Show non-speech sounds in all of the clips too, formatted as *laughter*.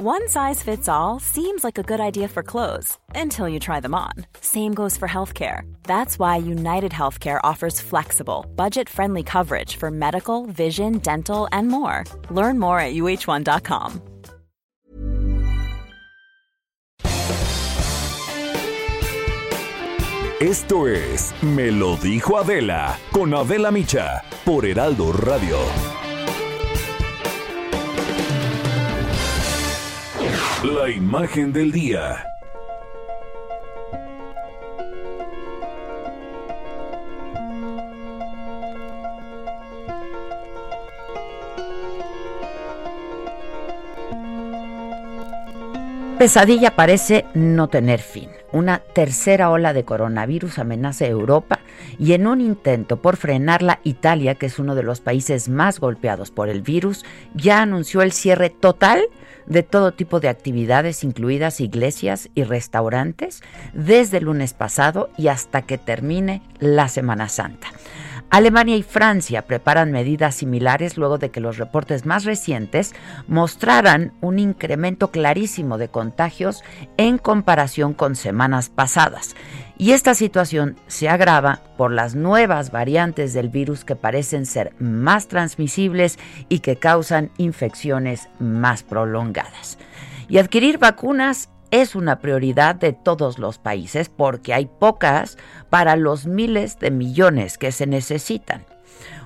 One size fits all seems like a good idea for clothes until you try them on. Same goes for healthcare. That's why United Healthcare offers flexible, budget friendly coverage for medical, vision, dental, and more. Learn more at uh1.com. Esto es Me lo dijo Adela con Adela Micha por Heraldo Radio. La imagen del día. Pesadilla parece no tener fin. Una tercera ola de coronavirus amenaza a Europa y en un intento por frenarla, Italia, que es uno de los países más golpeados por el virus, ya anunció el cierre total de todo tipo de actividades, incluidas iglesias y restaurantes, desde el lunes pasado y hasta que termine la Semana Santa. Alemania y Francia preparan medidas similares luego de que los reportes más recientes mostraran un incremento clarísimo de contagios en comparación con semanas pasadas. Y esta situación se agrava por las nuevas variantes del virus que parecen ser más transmisibles y que causan infecciones más prolongadas. Y adquirir vacunas es una prioridad de todos los países porque hay pocas para los miles de millones que se necesitan.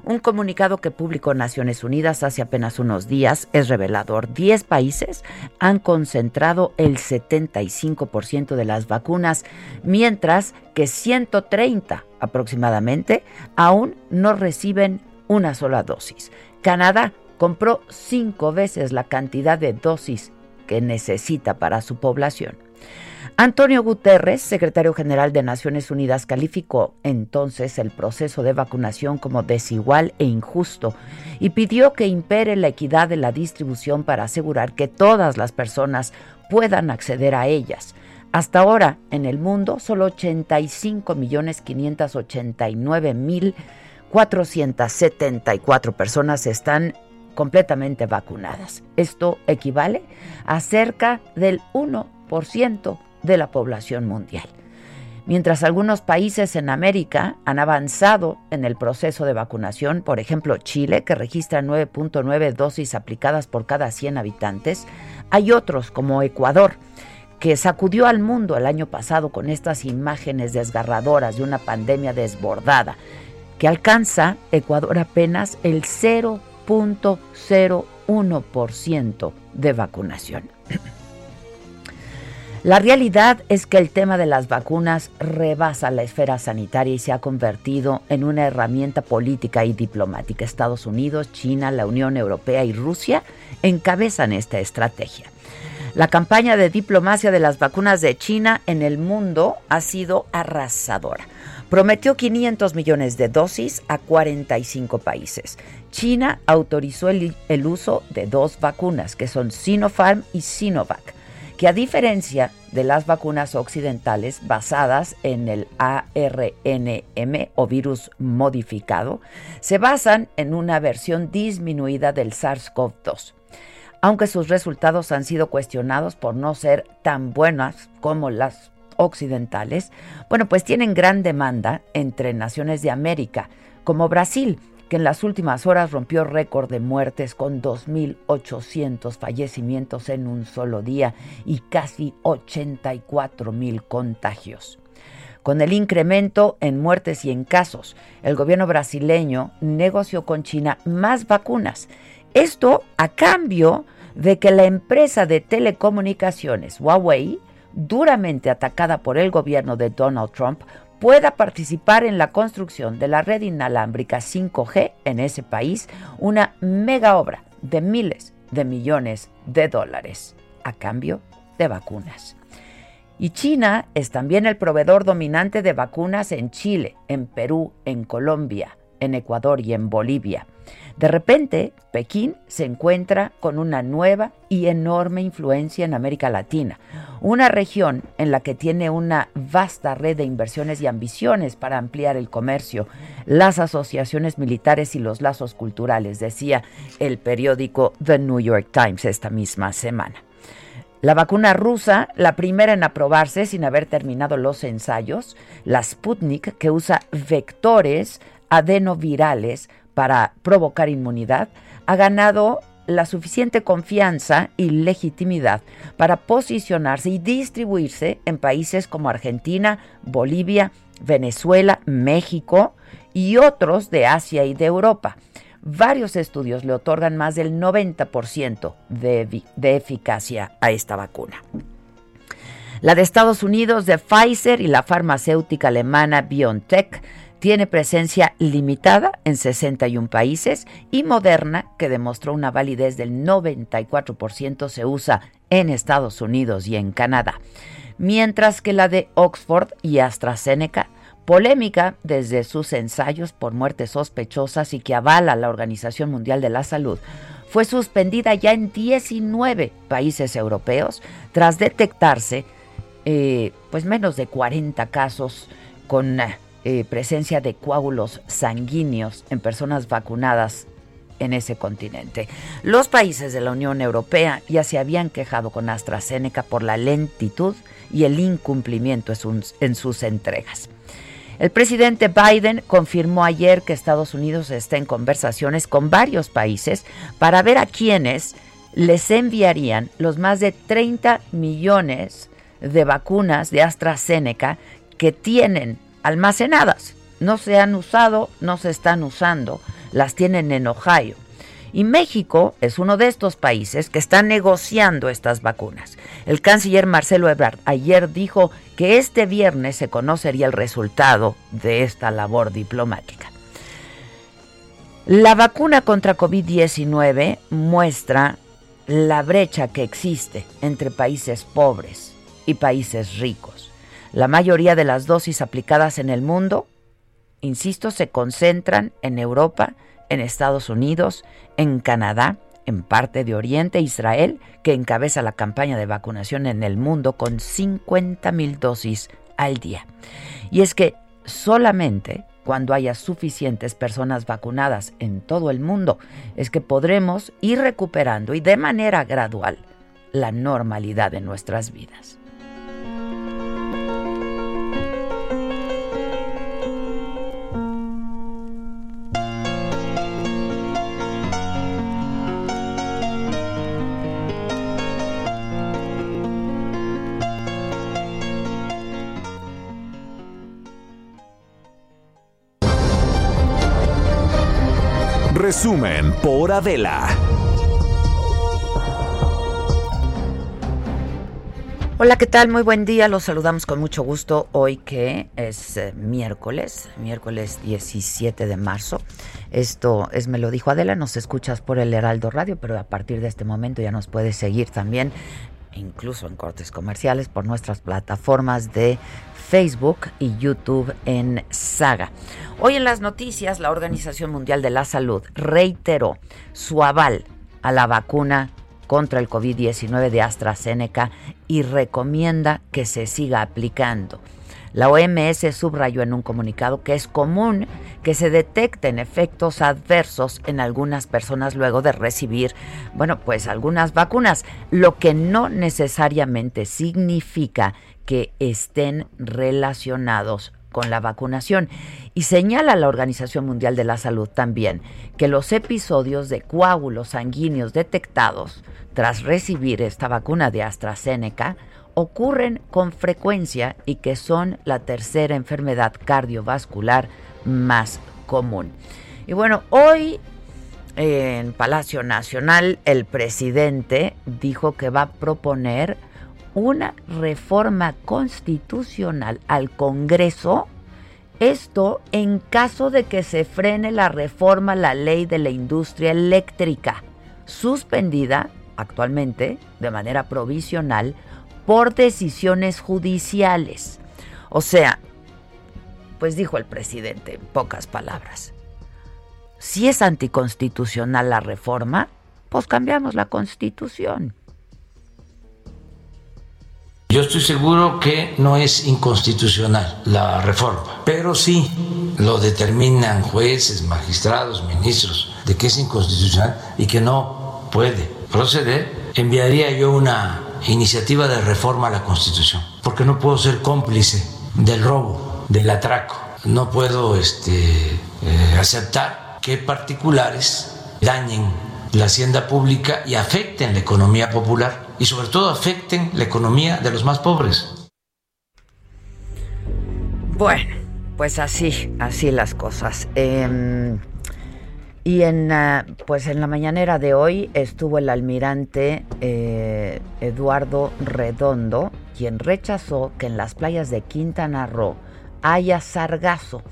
Un comunicado que publicó Naciones Unidas hace apenas unos días es revelador. Diez países han concentrado el 75% de las vacunas, mientras que 130 aproximadamente aún no reciben una sola dosis. Canadá compró cinco veces la cantidad de dosis necesita para su población. Antonio Guterres, secretario general de Naciones Unidas, calificó entonces el proceso de vacunación como desigual e injusto y pidió que impere la equidad de la distribución para asegurar que todas las personas puedan acceder a ellas. Hasta ahora, en el mundo, solo 85.589.474 personas están completamente vacunadas. Esto equivale a cerca del 1% de la población mundial. Mientras algunos países en América han avanzado en el proceso de vacunación, por ejemplo Chile, que registra 9.9 dosis aplicadas por cada 100 habitantes, hay otros como Ecuador, que sacudió al mundo el año pasado con estas imágenes desgarradoras de una pandemia desbordada, que alcanza Ecuador apenas el 0.01% de vacunación. *clears throat* La realidad es que el tema de las vacunas rebasa la esfera sanitaria y se ha convertido en una herramienta política y diplomática. Estados Unidos, China, la Unión Europea y Rusia encabezan esta estrategia. La campaña de diplomacia de las vacunas de China en el mundo ha sido arrasadora. Prometió 500 millones de dosis a 45 países. China autorizó el, uso de dos vacunas, que son Sinopharm y Sinovac que a diferencia de las vacunas occidentales basadas en el ARNM o virus modificado, se basan en una versión disminuida del SARS-CoV-2. Aunque sus resultados han sido cuestionados por no ser tan buenas como las occidentales, bueno, pues tienen gran demanda entre naciones de América, como Brasil, que en las últimas horas rompió récord de muertes con 2.800 fallecimientos en un solo día y casi 84.000 contagios. Con el incremento en muertes y en casos, el gobierno brasileño negoció con China más vacunas. Esto a cambio de que la empresa de telecomunicaciones Huawei, duramente atacada por el gobierno de Donald Trump, pueda participar en la construcción de la red inalámbrica 5G en ese país, una mega obra de miles de millones de dólares a cambio de vacunas. Y China es también el proveedor dominante de vacunas en Chile, en Perú, en Colombia, en Ecuador y en Bolivia. De repente, Pekín se encuentra con una nueva y enorme influencia en América Latina, una región en la que tiene una vasta red de inversiones y ambiciones para ampliar el comercio, las asociaciones militares y los lazos culturales, decía el periódico The New York Times esta misma semana. La vacuna rusa, la primera en aprobarse sin haber terminado los ensayos, la Sputnik, que usa vectores adenovirales para provocar inmunidad, ha ganado la suficiente confianza y legitimidad para posicionarse y distribuirse en países como Argentina, Bolivia, Venezuela, México y otros de Asia y de Europa. Varios estudios le otorgan más del 90% de, de eficacia a esta vacuna. La de Estados Unidos de Pfizer y la farmacéutica alemana BioNTech tiene presencia limitada en 61 países y Moderna, que demostró una validez del 94%, se usa en Estados Unidos y en Canadá. Mientras que la de Oxford y AstraZeneca polémica desde sus ensayos por muertes sospechosas y que avala la Organización Mundial de la Salud, fue suspendida ya en 19 países europeos tras detectarse eh, pues menos de 40 casos con eh, presencia de coágulos sanguíneos en personas vacunadas en ese continente. Los países de la Unión Europea ya se habían quejado con AstraZeneca por la lentitud y el incumplimiento en sus entregas. El presidente Biden confirmó ayer que Estados Unidos está en conversaciones con varios países para ver a quiénes les enviarían los más de 30 millones de vacunas de AstraZeneca que tienen almacenadas. No se han usado, no se están usando, las tienen en Ohio. Y México es uno de estos países que está negociando estas vacunas. El canciller Marcelo Ebrard ayer dijo que este viernes se conocería el resultado de esta labor diplomática. La vacuna contra COVID-19 muestra la brecha que existe entre países pobres y países ricos. La mayoría de las dosis aplicadas en el mundo, insisto, se concentran en Europa, en Estados Unidos, en Canadá, en parte de Oriente, Israel, que encabeza la campaña de vacunación en el mundo con 50 mil dosis al día. Y es que solamente cuando haya suficientes personas vacunadas en todo el mundo es que podremos ir recuperando y de manera gradual la normalidad de nuestras vidas. Resumen por Adela. Hola, ¿qué tal? Muy buen día. Los saludamos con mucho gusto hoy que es eh, miércoles, miércoles 17 de marzo. Esto es Me lo dijo Adela, nos escuchas por el Heraldo Radio, pero a partir de este momento ya nos puedes seguir también incluso en cortes comerciales por nuestras plataformas de Facebook y YouTube en Saga. Hoy en las noticias, la Organización Mundial de la Salud reiteró su aval a la vacuna contra el COVID-19 de AstraZeneca y recomienda que se siga aplicando. La OMS subrayó en un comunicado que es común que se detecten efectos adversos en algunas personas luego de recibir, bueno, pues algunas vacunas, lo que no necesariamente significa que estén relacionados con la vacunación. Y señala la Organización Mundial de la Salud también que los episodios de coágulos sanguíneos detectados tras recibir esta vacuna de AstraZeneca ocurren con frecuencia y que son la tercera enfermedad cardiovascular más común. Y bueno, hoy en Palacio Nacional el presidente dijo que va a proponer una reforma constitucional al Congreso, esto en caso de que se frene la reforma a la ley de la industria eléctrica, suspendida actualmente de manera provisional por decisiones judiciales. O sea, pues dijo el presidente en pocas palabras, si es anticonstitucional la reforma, pues cambiamos la constitución. Estoy seguro que no es inconstitucional la reforma, pero sí lo determinan jueces, magistrados, ministros, de que es inconstitucional y que no puede proceder. Enviaría yo una iniciativa de reforma a la Constitución, porque no puedo ser cómplice del robo, del atraco. No puedo este, eh, aceptar que particulares dañen la hacienda pública y afecten la economía popular y sobre todo afecten la economía de los más pobres. Bueno, pues así, así las cosas. Em, y en, ah, pues en la mañanera de hoy estuvo el almirante eh, Eduardo Redondo, quien rechazó que en las playas de Quintana Roo haya sargazo.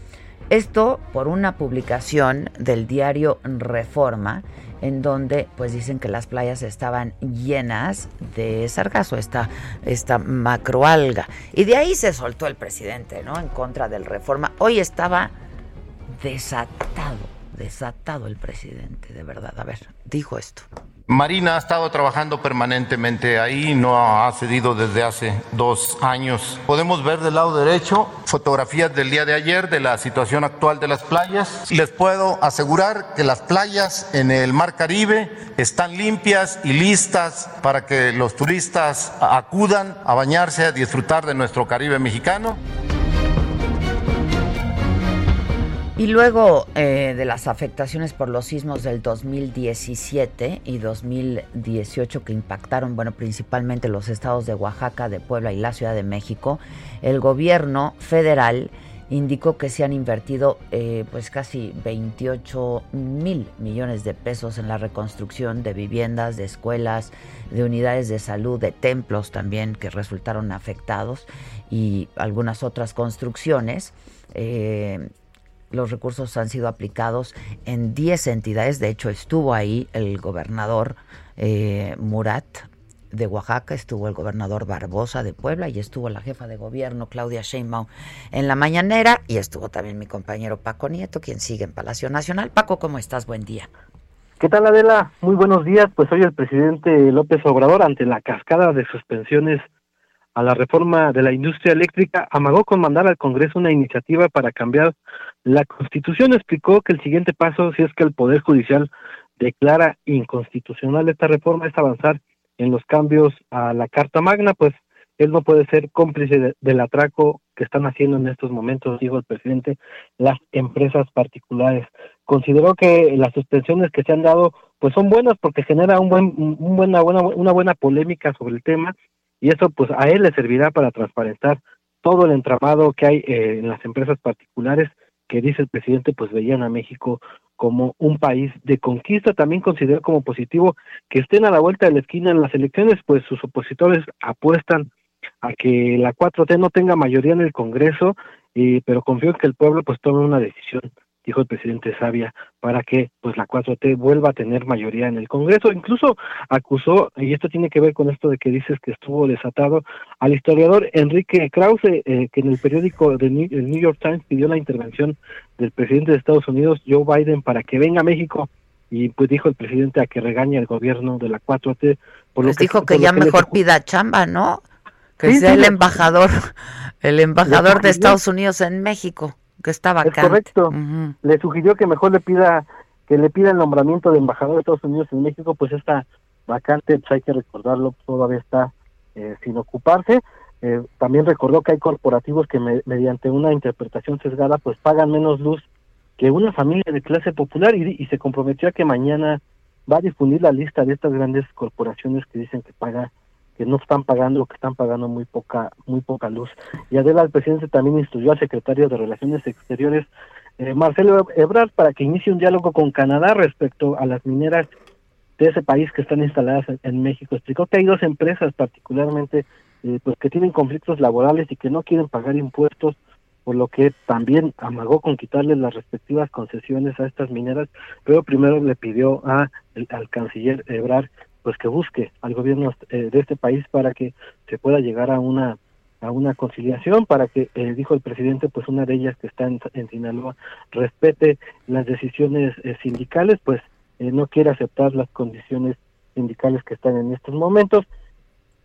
Esto por una publicación del diario Reforma, en donde pues dicen que las playas estaban llenas de sargazo, esta, esta macroalga. Y de ahí se soltó el presidente, ¿no? En contra del Reforma. Hoy estaba desatado desatado el presidente, de verdad. A ver, dijo esto. Marina ha estado trabajando permanentemente ahí, no ha cedido desde hace dos años. Podemos ver del lado derecho fotografías del día de ayer de la situación actual de las playas. Les puedo asegurar que las playas en el Mar Caribe están limpias y listas para que los turistas acudan a bañarse, a disfrutar de nuestro Caribe mexicano. Y luego eh, de las afectaciones por los sismos del 2017 y 2018 que impactaron, bueno, principalmente los estados de Oaxaca, de Puebla y la Ciudad de México, el gobierno federal indicó que se han invertido eh, pues casi 28 mil millones de pesos en la reconstrucción de viviendas, de escuelas, de unidades de salud, de templos también que resultaron afectados y algunas otras construcciones. Eh, los recursos han sido aplicados en 10 entidades. De hecho, estuvo ahí el gobernador eh, Murat de Oaxaca, estuvo el gobernador Barbosa de Puebla y estuvo la jefa de gobierno Claudia Sheinbaum en la mañanera y estuvo también mi compañero Paco Nieto, quien sigue en Palacio Nacional. Paco, ¿cómo estás? Buen día. ¿Qué tal Adela? Muy buenos días. Pues hoy el presidente López Obrador, ante la cascada de suspensiones a la reforma de la industria eléctrica, amagó con mandar al Congreso una iniciativa para cambiar la Constitución. Explicó que el siguiente paso, si es que el Poder Judicial declara inconstitucional esta reforma, es avanzar en los cambios a la Carta Magna, pues él no puede ser cómplice del atraco que están haciendo en estos momentos, dijo el presidente, las empresas particulares. Consideró que las suspensiones que se han dado pues son buenas porque genera un buen, buena, una buena polémica sobre el tema y eso pues a él le servirá para transparentar todo el entramado que hay eh, en las empresas particulares que dice el presidente pues veían a México como un país de conquista. También consideró como positivo que estén a la vuelta de la esquina en las elecciones, pues sus opositores apuestan a que la 4T no tenga mayoría en el Congreso, y, pero confío en que el pueblo pues tome una decisión dijo el presidente Sabia, para que pues la 4T vuelva a tener mayoría en el Congreso. Incluso acusó, y esto tiene que ver con esto de que dices que estuvo desatado, al historiador Enrique Krause, eh, que en el periódico de New, el New York Times pidió la intervención del presidente de Estados Unidos, Joe Biden, para que venga a México y pues dijo el presidente a que regañe al gobierno de la 4T. Por lo pues que, dijo que ya mejor pida chamba, ¿no? Que sea el embajador, el embajador de Estados Unidos en México que está vacante. Es correcto. Le sugirió que mejor le pida que le pida el nombramiento de embajador de Estados Unidos en México, pues esta vacante, pues hay que recordarlo, todavía está eh, sin ocuparse. Eh, también recordó que hay corporativos que mediante una interpretación sesgada pues pagan menos luz que una familia de clase popular y, y se comprometió a que mañana va a difundir la lista de estas grandes corporaciones que dicen que pagan que no están pagando, que están pagando muy poca, muy poca luz. Y Adela, el presidente también instruyó al secretario de Relaciones Exteriores, eh, Marcelo Ebrard, para que inicie un diálogo con Canadá respecto a las mineras de ese país que están instaladas en, México. Explicó que hay dos empresas particularmente eh, pues que tienen conflictos laborales y que no quieren pagar impuestos, por lo que también amagó con quitarles las respectivas concesiones a estas mineras, pero primero le pidió a al canciller Ebrard pues que busque al gobierno eh, de este país para que se pueda llegar a una a una conciliación para que eh, dijo el presidente pues una de ellas que está en, Sinaloa respete las decisiones eh, sindicales pues no quiere aceptar las condiciones sindicales que están en estos momentos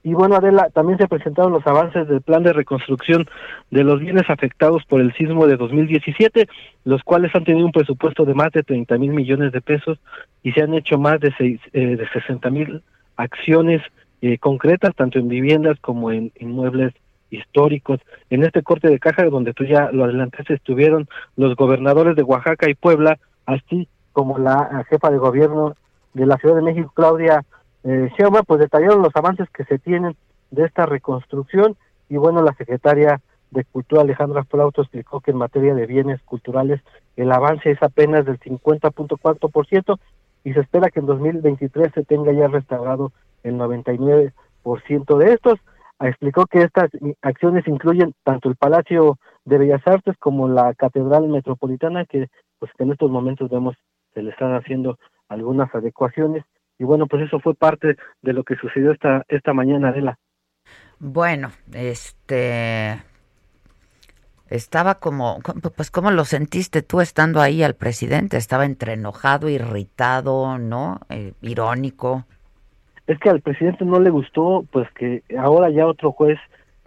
y bueno, Adela, también se presentaron los avances del plan de reconstrucción de los bienes afectados por el sismo de 2017, los cuales han tenido un presupuesto de más de 30 mil millones de pesos y se han hecho más de, seis, eh, de 60 mil acciones eh, concretas, tanto en viviendas como en inmuebles históricos. En este corte de caja, donde tú ya lo adelantaste, estuvieron los gobernadores de Oaxaca y Puebla, así como la jefa de gobierno de la Ciudad de México, Claudia eh, pues detallaron los avances que se tienen de esta reconstrucción y bueno, la secretaria de Cultura Alejandra Flauto explicó que en materia de bienes culturales el avance es apenas del 50.4% y se espera que en 2023 se tenga ya restaurado el 99% de estos. Explicó que estas acciones incluyen tanto el Palacio de Bellas Artes como la Catedral Metropolitana, que pues que en estos momentos vemos se le están haciendo algunas adecuaciones y bueno, pues eso fue parte de lo que sucedió esta esta mañana, Adela. Bueno, este estaba como, pues cómo lo sentiste tú estando ahí al presidente, estaba entre enojado, irritado, ¿no? Eh, irónico. Es que al presidente no le gustó, pues que ahora ya otro juez,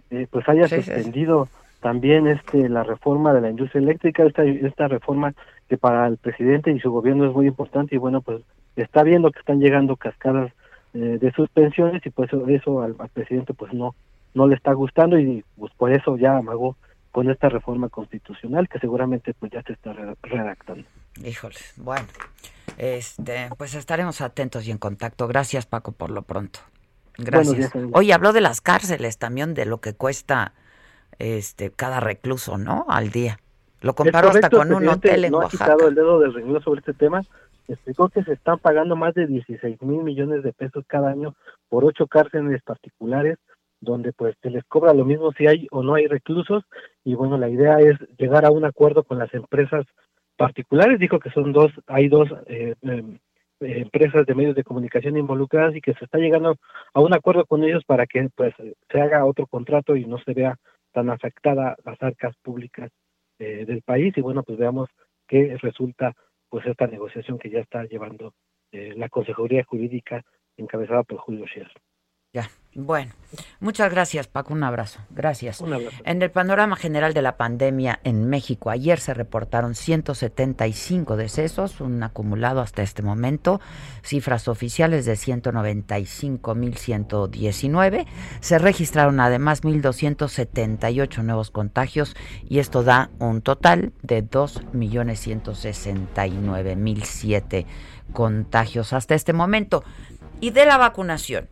eh, pues haya suspendido también este la reforma de la industria eléctrica, esta esta reforma que para el presidente y su gobierno es muy importante y bueno, pues está viendo que están llegando cascadas eh, de suspensiones y pues eso al, presidente pues no no le está gustando y pues por eso ya amagó con esta reforma constitucional que seguramente pues ya se está redactando. Híjoles, bueno, este, pues estaremos atentos y en contacto. Gracias Paco por lo pronto. Gracias. Oye, habló de las cárceles también, de lo que cuesta este cada recluso, ¿no? Al día. Lo comparó hasta con un hotel en no Oaxaca. Ha quitado el dedo del renglón sobre este tema explicó que se están pagando más de 16 mil millones de pesos cada año por ocho cárceles particulares donde pues se les cobra lo mismo si hay o no hay reclusos. Y bueno la idea es llegar a un acuerdo con las empresas particulares. Dijo que son dos hay dos eh, em, empresas de medios de comunicación involucradas y que se está llegando a un acuerdo con ellos para que pues se haga otro contrato y no se vea tan afectada las arcas públicas eh, del país. Y bueno pues veamos qué resulta pues esta negociación que ya está llevando eh, la Consejería Jurídica encabezada por Julio Scheer. Ya, bueno, muchas gracias Paco, un abrazo, gracias. En el panorama general de la pandemia en México, ayer se reportaron 175 decesos, un acumulado hasta este momento, cifras oficiales de 195.119, se registraron además 1.278 nuevos contagios y esto da un total de 2.169.007 contagios hasta este momento. Y de la vacunación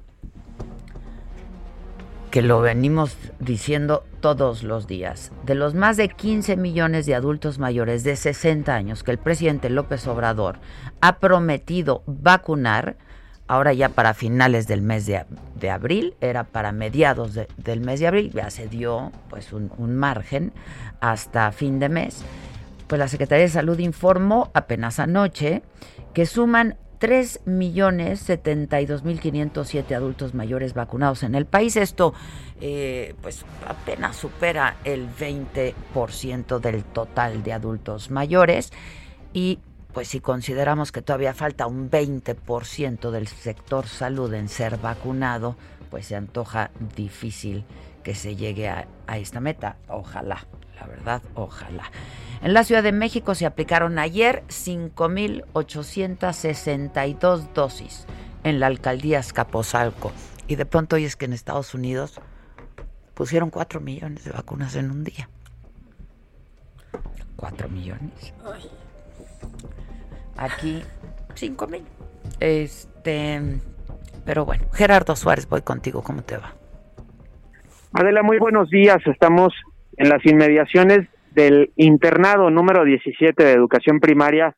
que lo venimos diciendo todos los días. De los más de 15 millones de adultos mayores de 60 años que el presidente López Obrador ha prometido vacunar, ahora ya para finales del mes de, abril, era para mediados del mes de abril, ya se dio pues un, un margen hasta fin de mes. Pues la Secretaría de Salud informó apenas anoche que suman 3.072.507 adultos mayores vacunados en el país. Esto eh, pues apenas supera el 20% del total de adultos mayores y pues si consideramos que todavía falta un 20% del sector salud en ser vacunado, pues se antoja difícil que se llegue a esta meta. Ojalá, la verdad, ojalá. En la Ciudad de México se aplicaron ayer 5.862 dosis en la alcaldía Escapozalco. Y de pronto hoy es que en Estados Unidos pusieron 4 millones de vacunas en un día. 4 millones. Aquí 5 mil. Este, pero bueno, Gerardo Suárez, voy contigo, ¿cómo te va? Adela, muy buenos días. Estamos en las inmediaciones del internado número 17 de educación primaria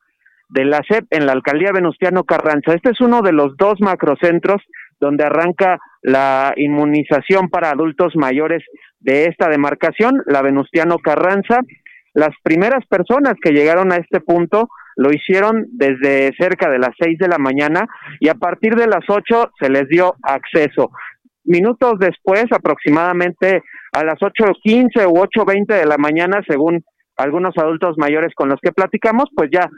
de la SEP en la alcaldía Venustiano Carranza. Este es uno de los dos macrocentros donde arranca la inmunización para adultos mayores de esta demarcación, la Venustiano Carranza. Las primeras personas que llegaron a este punto lo hicieron desde cerca de las seis de la mañana y a partir de las ocho se les dio acceso. Minutos después, aproximadamente a las 8.15 u 8.20 de la mañana, según algunos adultos mayores con los que platicamos, pues ya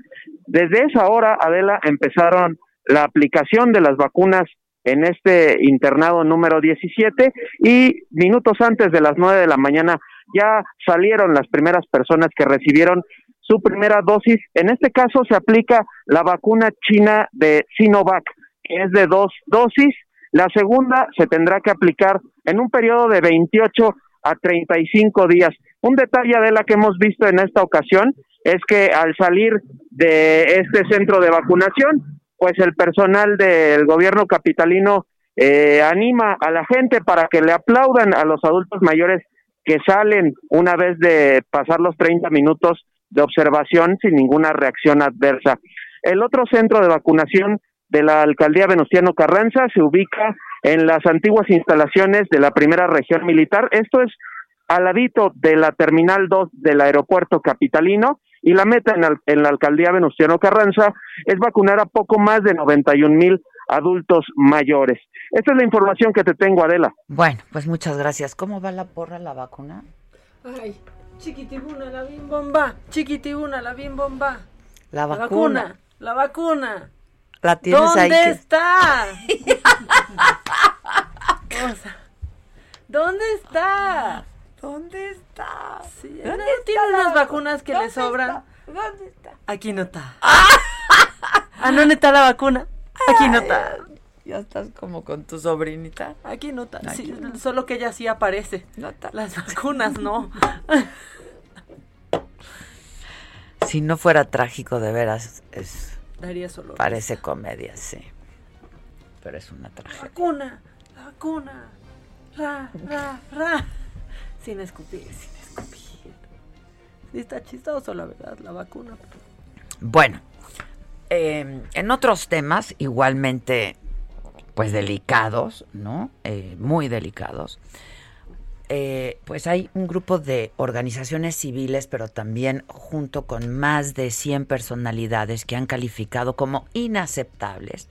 desde esa hora, Adela, empezaron la aplicación de las vacunas en este internado número 17 y minutos antes de las 9 de la mañana ya salieron las primeras personas que recibieron su primera dosis. En este caso se aplica la vacuna china de Sinovac, que es de dos dosis La segunda se tendrá que aplicar en un periodo de 28 a 35 días. Un detalle de la que hemos visto en esta ocasión es que al salir de este centro de vacunación, pues el personal del gobierno capitalino eh, anima a la gente para que le aplaudan a los adultos mayores que salen una vez de pasar los 30 minutos de observación sin ninguna reacción adversa. El otro centro de vacunación de la alcaldía Venustiano Carranza se ubica en las antiguas instalaciones de la primera región militar. Esto es al ladito de la terminal 2 del aeropuerto capitalino y la meta en, en la alcaldía Venustiano Carranza es vacunar a poco más de 91 mil adultos mayores. Esta es la información que te tengo, Adela. Bueno, pues muchas gracias. ¿Cómo va la porra la vacuna? Ay, chiquitibuna, la bimbomba, chiquitibuna, la bimbomba. La La vacuna. vacuna, la vacuna. La tienes ahí. ¿Dónde está? *laughs* O sea, ¿Dónde está? ¿Dónde está? Sí, ¿Dónde no, está tiene la- unas vacunas que le ¿Dónde sobran. está? ¿Dónde está? Aquí no está. *laughs* Ah, ¿dónde está la vacuna? Aquí no está. Ya estás como con tu sobrinita. Aquí no está. Sí, no. solo que ella sí aparece. No está. Las vacunas no. *laughs* Si no fuera trágico, de veras, es, Daría solo. parece comedia, sí. Pero es una La tragedia. vacuna, la vacuna. Ra, ra, ra. Sin escupir, sin escupir. Sí, está chistoso, la verdad, la vacuna. Bueno, eh, en otros temas igualmente, pues delicados, ¿no? Eh, muy delicados. Eh, pues hay un grupo de organizaciones civiles, pero también junto con más de 100 personalidades que han calificado como inaceptables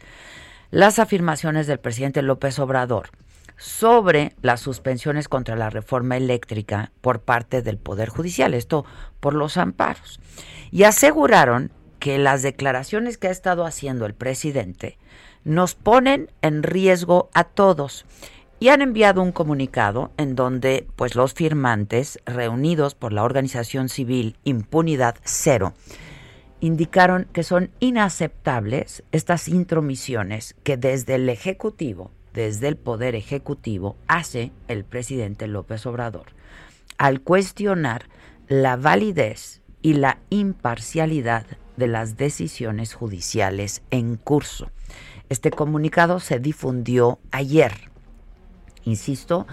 las afirmaciones del presidente López Obrador sobre las suspensiones contra la reforma eléctrica por parte del Poder Judicial, esto por los amparos. Y aseguraron que las declaraciones que ha estado haciendo el presidente nos ponen en riesgo a todos y han enviado un comunicado en donde pues los firmantes reunidos por la organización civil Impunidad Cero indicaron que son inaceptables estas intromisiones que desde el Ejecutivo, desde el Poder Ejecutivo, hace el presidente López Obrador al cuestionar la validez y la imparcialidad de las decisiones judiciales en curso. Este comunicado se difundió ayer. Insisto,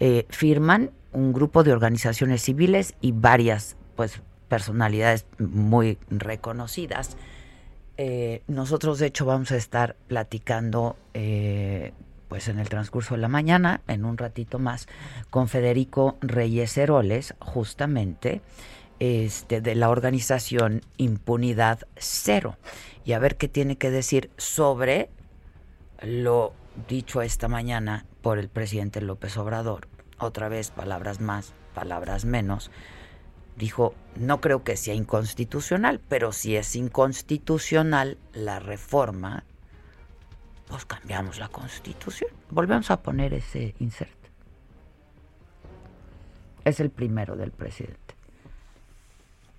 eh, firman un grupo de organizaciones civiles y varias pues personalidades muy reconocidas. Eh, nosotros de hecho vamos a estar platicando eh, pues en el transcurso de la mañana, en un ratito más, con Federico Reyes Heroles, justamente este, de la organización Impunidad Cero, y a ver qué tiene que decir sobre lo dicho esta mañana por el presidente López Obrador. Otra vez, palabras más, palabras menos. Dijo, no creo que sea inconstitucional, pero si es inconstitucional la reforma, pues cambiamos la constitución. Volvemos a poner ese insert. Es el primero del presidente.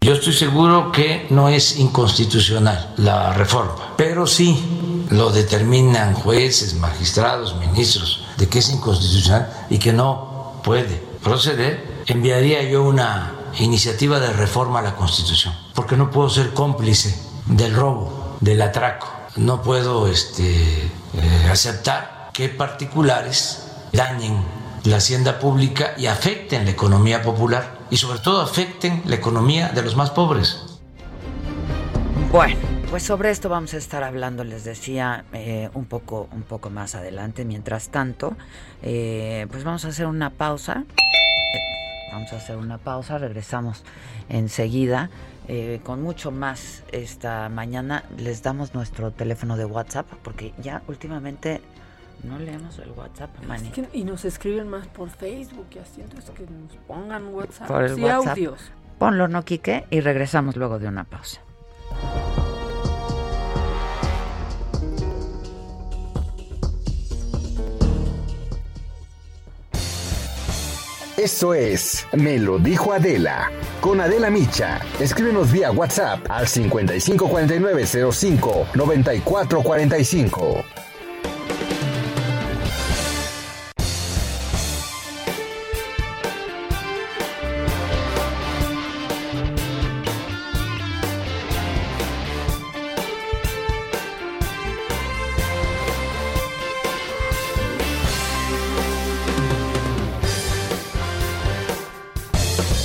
Yo estoy seguro que no es inconstitucional la reforma, pero sí lo determinan jueces, magistrados, ministros, de que es inconstitucional y que no puede proceder. Enviaría yo una iniciativa de reforma a la Constitución, porque no puedo ser cómplice del robo, del atraco. No puedo este, eh, aceptar que particulares dañen la hacienda pública y afecten la economía popular y sobre todo afecten la economía de los más pobres. Bueno, pues sobre esto vamos a estar hablando, les decía, eh, un, poco, un poco más adelante. Mientras tanto, eh, pues vamos a hacer una pausa. Vamos a hacer una pausa, regresamos enseguida. eh, con mucho más esta mañana les damos nuestro teléfono de WhatsApp porque ya últimamente no leemos el WhatsApp. Es que- y nos escriben más por Facebook y así, entonces que nos pongan WhatsApp. Por el sí, WhatsApp. audios. Ponlo, ¿no, Quique? Y regresamos luego de una pausa. Esto es Me lo dijo Adela. Con Adela Micha. Escríbenos vía WhatsApp al 5549059445.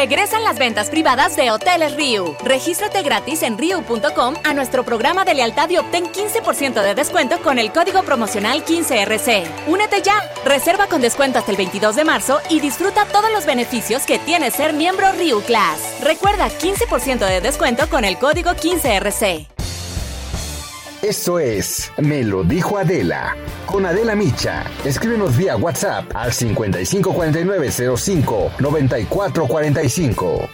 Regresan las ventas privadas de Hoteles Riu. Regístrate gratis en riu.com a nuestro programa de lealtad y obtén 15% de descuento con el código promocional 15RC. Únete ya. Reserva con descuento hasta el 22 de marzo y disfruta todos los beneficios que tiene ser miembro Riu Class. Recuerda 15% de descuento con el código 15RC. Esto es Me lo dijo Adela. Con Adela Micha. Escríbenos vía WhatsApp al 554905 9445.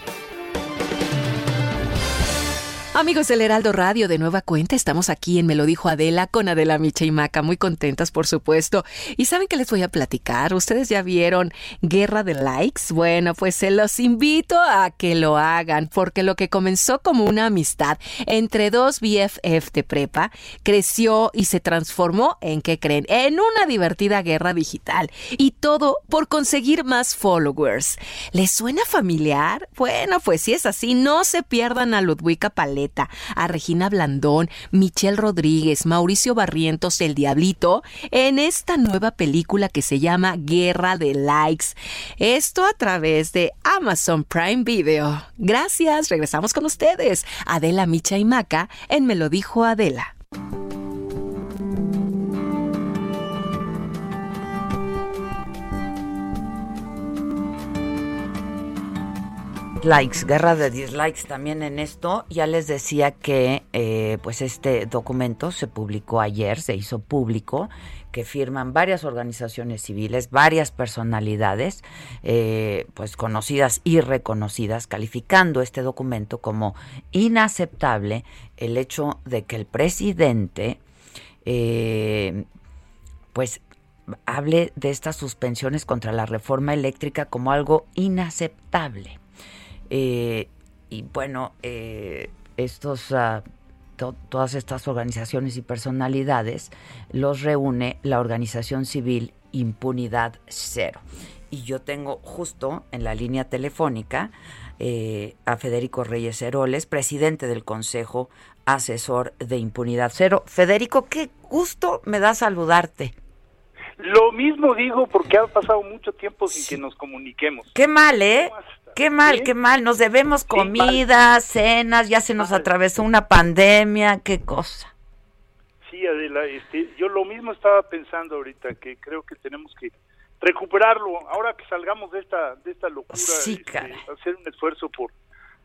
Amigos del Heraldo Radio, de nueva cuenta, estamos aquí en Me lo dijo Adela con Adela Micha y Maca, muy contentas por supuesto. Y saben que les voy a platicar, ustedes ya vieron Guerra de Likes, bueno, pues se los invito a que lo hagan, porque lo que comenzó como una amistad entre dos BFF de prepa, creció y se transformó en, ¿qué creen? En una divertida guerra digital. Y todo por conseguir más followers. ¿Les suena familiar? Bueno, pues si es así, no se pierdan a Ludwika Paleta a Regina Blandón, Michelle Rodríguez, Mauricio Barrientos, el Diablito, en esta nueva película que se llama Guerra de Likes. Esto a través de Amazon Prime Video. Gracias, regresamos con ustedes. Adela Micha y Maca en Me lo dijo Adela. Likes, guerra de dislikes también en esto. Ya les decía que eh, pues este documento se publicó ayer, se hizo público, que firman varias organizaciones civiles, varias personalidades, eh, pues conocidas y reconocidas, calificando este documento como inaceptable el hecho de que el presidente eh, pues hable de estas suspensiones contra la reforma eléctrica como algo inaceptable. Eh, y bueno, eh, estos, uh, todas estas organizaciones y personalidades los reúne la organización civil Impunidad Cero. Y yo tengo justo en la línea telefónica eh, a Federico Reyes Heroles, presidente del Consejo Asesor de Impunidad Cero. Federico, qué gusto me da saludarte. Lo mismo digo porque ha pasado mucho tiempo sin que nos comuniquemos. Qué mal, ¿eh? Qué mal, qué mal. Nos debemos comida, cenas, ya se nos atravesó una pandemia, qué cosa. Sí, Adela, este, yo lo mismo estaba pensando ahorita, que creo que tenemos que recuperarlo. Ahora que salgamos de esta, de esta locura, sí, este, hacer un esfuerzo por,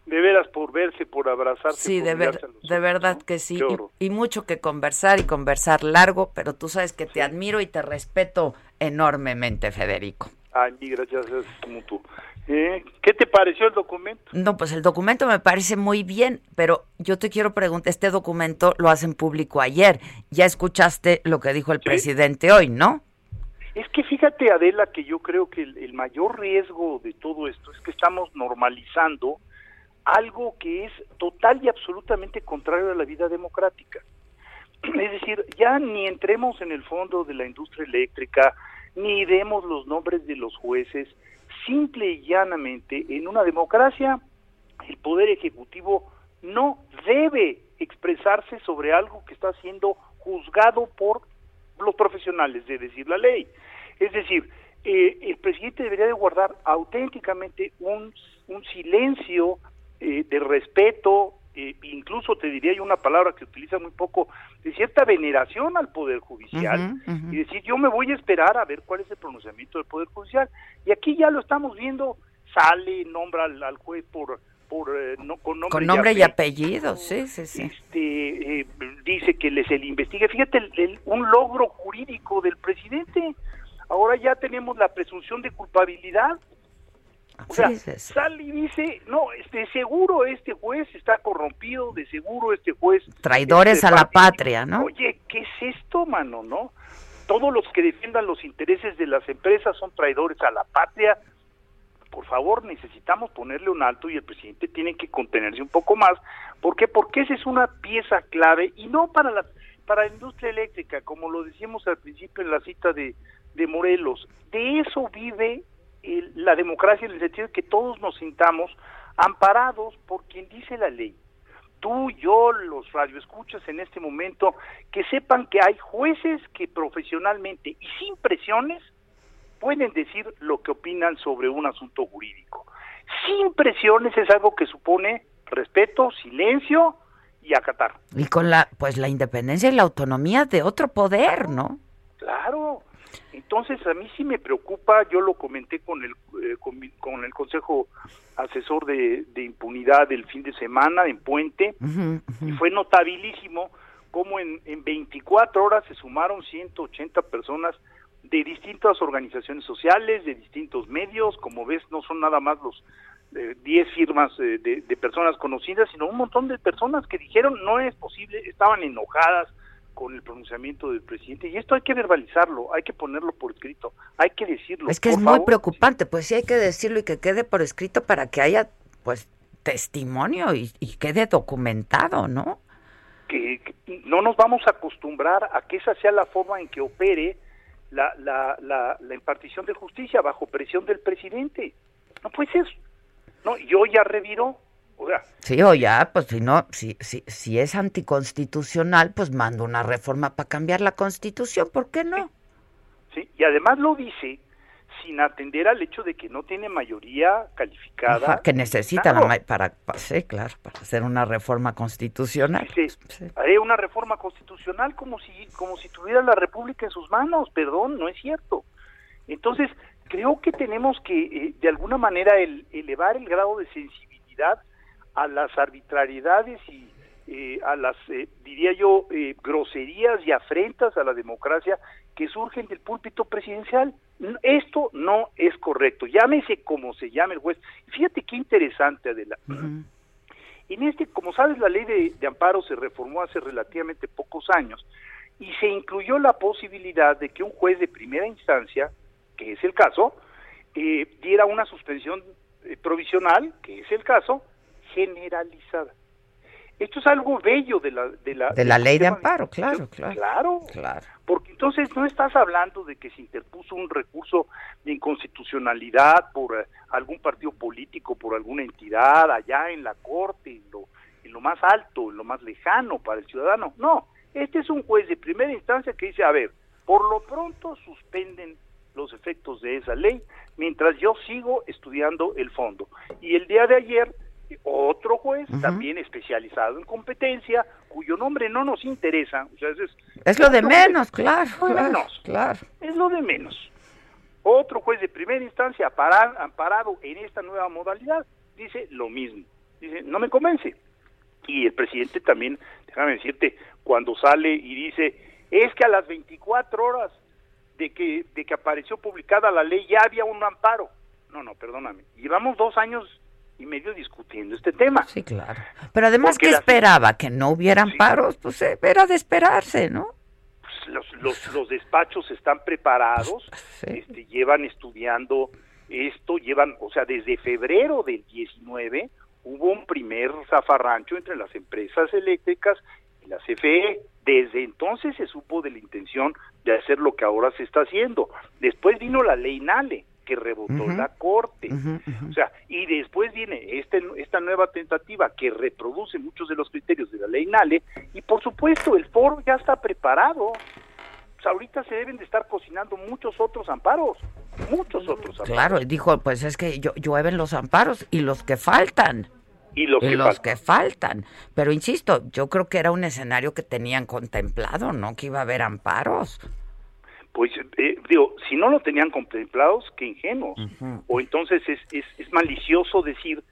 de veras, por verse, por abrazarse. Sí, de, de verdad que sí. Y, mucho que conversar y conversar largo, pero tú sabes que te admiro y te respeto enormemente, Federico. Ay, gracias, es mutuo. ¿Eh? ¿Qué te pareció el documento? No, pues el documento me parece muy bien, pero yo te quiero preguntar, este documento lo hacen público ayer. Ya escuchaste lo que dijo el presidente hoy, ¿no? Es que fíjate, Adela, que yo creo que el, mayor riesgo de todo esto es que estamos normalizando algo que es total y absolutamente contrario a la vida democrática. *clears throat* Es decir, ya ni entremos en el fondo de la industria eléctrica, ni demos los nombres de los jueces, simple y llanamente, en una democracia, el Poder Ejecutivo no debe expresarse sobre algo que está siendo juzgado por los profesionales, de decir la ley. Es decir, eh, el presidente debería de guardar auténticamente un, un silencio eh, de respeto, eh, incluso te diría yo una palabra que utiliza muy poco, de cierta veneración al Poder Judicial y decir yo me voy a esperar a ver cuál es el pronunciamiento del Poder Judicial. Y aquí ya lo estamos viendo, sale, nombra al, juez por por eh, no, con nombre, y, apellido, sí, sí, sí. Este, eh, dice que le, se le investigue. Fíjate, un logro jurídico del presidente. Ahora ya tenemos la presunción de culpabilidad o sea, sale y dice, no, de seguro este juez está corrompido, de seguro este juez... Traidores a la patria, ¿no? Oye, ¿qué es esto, mano, no? Todos los que defiendan los intereses de las empresas son traidores a la patria. Por favor, necesitamos ponerle un alto y el presidente tiene que contenerse un poco más. ¿Por qué? Porque esa es una pieza clave y no para la para la industria eléctrica, como lo decíamos al principio en la cita de, de Morelos, de eso vive la democracia en el sentido de que todos nos sintamos amparados por quien dice la ley. Tú, yo, los radioescuchas en este momento, que sepan que hay jueces que profesionalmente y sin presiones pueden decir lo que opinan sobre un asunto jurídico. Sin presiones es algo que supone respeto, silencio y acatar. Y con la pues la independencia y la autonomía de otro poder, ¿no? Claro. Entonces a mí sí me preocupa, yo lo comenté con el eh, con, el Consejo Asesor de, Impunidad del fin de semana en Puente y fue notabilísimo cómo en, en 24 horas se sumaron 180 personas de distintas organizaciones sociales, de distintos medios, como ves no son nada más los 10 eh, firmas eh, de, de, personas conocidas, sino un montón de personas que dijeron no es posible, estaban enojadas con el pronunciamiento del presidente y esto hay que verbalizarlo, hay que ponerlo por escrito, hay que decirlo. Es que es muy preocupante, pues sí hay que decirlo y que quede por escrito para que haya pues testimonio y, quede documentado, ¿no? Que, no nos vamos a acostumbrar a que esa sea la forma en que opere la, la, la, la impartición de justicia bajo presión del presidente. No puede ser. No, yo ya sí, o ya, pues si no, si, si, si es anticonstitucional, pues mando una reforma para cambiar la constitución, ¿por qué no? Sí, y además lo dice sin atender al hecho de que no tiene mayoría calificada. que necesita para, sí, claro, para hacer una reforma constitucional. Sí, Haré una reforma constitucional como si, como si tuviera la República en sus manos, perdón, no es cierto. Entonces, creo que tenemos que, eh, de alguna manera, el, elevar el grado de sensibilidad a las arbitrariedades y eh, a las, eh, diría yo, eh, groserías y afrentas a la democracia que surgen del púlpito presidencial. Esto no es correcto. Llámese como se llame el juez. Fíjate qué interesante, Adela. En este, como sabes, la ley de, de, amparo se reformó hace relativamente pocos años y se incluyó la posibilidad de que un juez de primera instancia, que es el caso, diera una suspensión provisional, que es el caso, generalizada. Esto es algo bello de la de la, de la ley de amparo, claro, claro, claro. Porque entonces no estás hablando de que se interpuso un recurso de inconstitucionalidad por eh, algún partido político, por alguna entidad allá en la corte, en lo, en lo más alto, en lo más lejano para el ciudadano. No, este es un juez de primera instancia que dice, a ver, por lo pronto suspenden los efectos de esa ley mientras yo sigo estudiando el fondo. Y el día de ayer otro juez también especializado en competencia, cuyo nombre no nos interesa. es, lo de menos, claro, claro, Es lo de menos. Otro juez de primera instancia amparado en esta nueva modalidad dice lo mismo. Dice, no me convence. Y el presidente también, déjame decirte, cuando sale y dice, es que a las 24 horas de que, de que apareció publicada la ley ya había un amparo. No, no, perdóname. Llevamos dos años y medio discutiendo este tema. Sí, claro. Pero además, que esperaba? ¿Que no hubieran paros? Pues eh, era de esperarse, ¿no? Pues, los, los, los, despachos están preparados, *laughs* este, llevan estudiando esto, llevan, o sea, desde febrero del 19 hubo un primer zafarrancho entre las empresas eléctricas y la CFE. Desde entonces se supo de la intención de hacer lo que ahora se está haciendo. Después vino la ley Nale, que rebotó la Corte. O sea, y después viene este, esta nueva tentativa que reproduce muchos de los criterios de la ley Nale, y por supuesto el foro ya está preparado. Pues ahorita se deben de estar cocinando muchos otros amparos, muchos otros amparos. Claro, dijo, pues es que llueven los amparos y los que faltan. Y los, que, los que faltan. Pero insisto, yo creo que era un escenario que tenían contemplado, ¿no? Que iba a haber amparos pues eh, digo, si no lo tenían contemplados, qué ingenuos. O entonces es, es, es, malicioso decir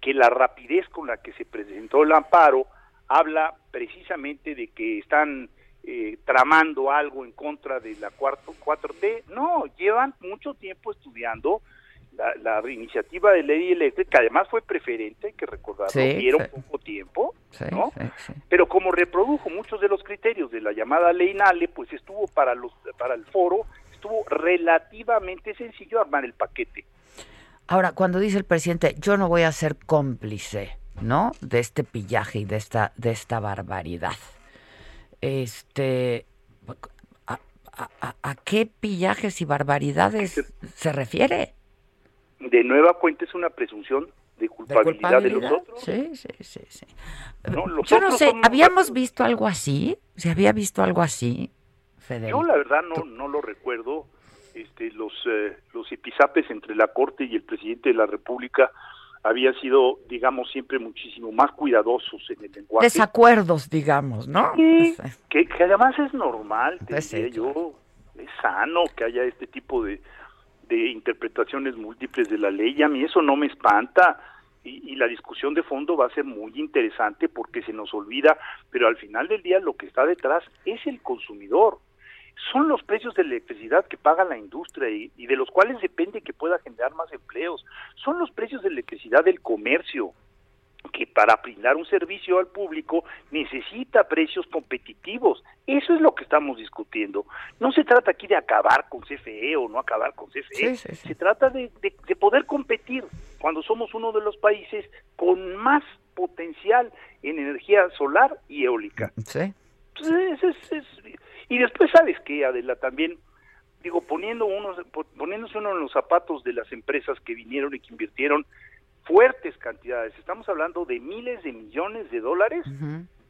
que la rapidez con la que se presentó el amparo habla precisamente de que están eh, tramando algo en contra de la cuarto, 4T. No, llevan mucho tiempo estudiando la, iniciativa de ley eléctrica, además fue preferente, hay que recordarlo, sí, poco Pero como reprodujo muchos de los criterios de la llamada ley Nale, pues estuvo para los para el foro, estuvo relativamente sencillo armar el paquete. Ahora, cuando dice el presidente, yo no voy a ser cómplice, ¿no? De este pillaje y de esta de esta barbaridad. Este, ¿a, a- a qué pillajes y barbaridades se refiere? De nueva cuenta es una presunción de ¿De culpabilidad de, los otros. Sí, sí, sí, sí. No, los Yo no sé, ¿habíamos visto algo así? ¿Se había visto algo así, Federico? Yo la verdad no, no lo recuerdo. Este, los, eh, los epizapes entre la Corte y el presidente de la República habían sido, digamos, siempre muchísimo más cuidadosos en el lenguaje. Desacuerdos, digamos, ¿no? Sí, *laughs* que, que además es normal, te Pues sí, yo, es sano que haya este tipo de, de interpretaciones múltiples de la ley, y a mí eso no me espanta, y, y la discusión de fondo va a ser muy interesante porque se nos olvida, pero al final del día lo que está detrás es el consumidor, son los precios de electricidad que paga la industria y, y de los cuales depende que pueda generar más empleos, son los precios de electricidad del comercio, que para brindar un servicio al público necesita precios competitivos. Eso es lo que estamos discutiendo. No se trata aquí de acabar con CFE o no acabar con CFE. Sí, sí, sí. Se trata de, de- de poder competir cuando somos uno de los países con más potencial en energía solar y eólica. Sí. Entonces, es- es- y después, ¿sabes qué, Adela? También, digo, poniendo unos, po- poniéndose uno en los zapatos de las empresas que vinieron y que invirtieron fuertes cantidades, estamos hablando de miles de millones de dólares,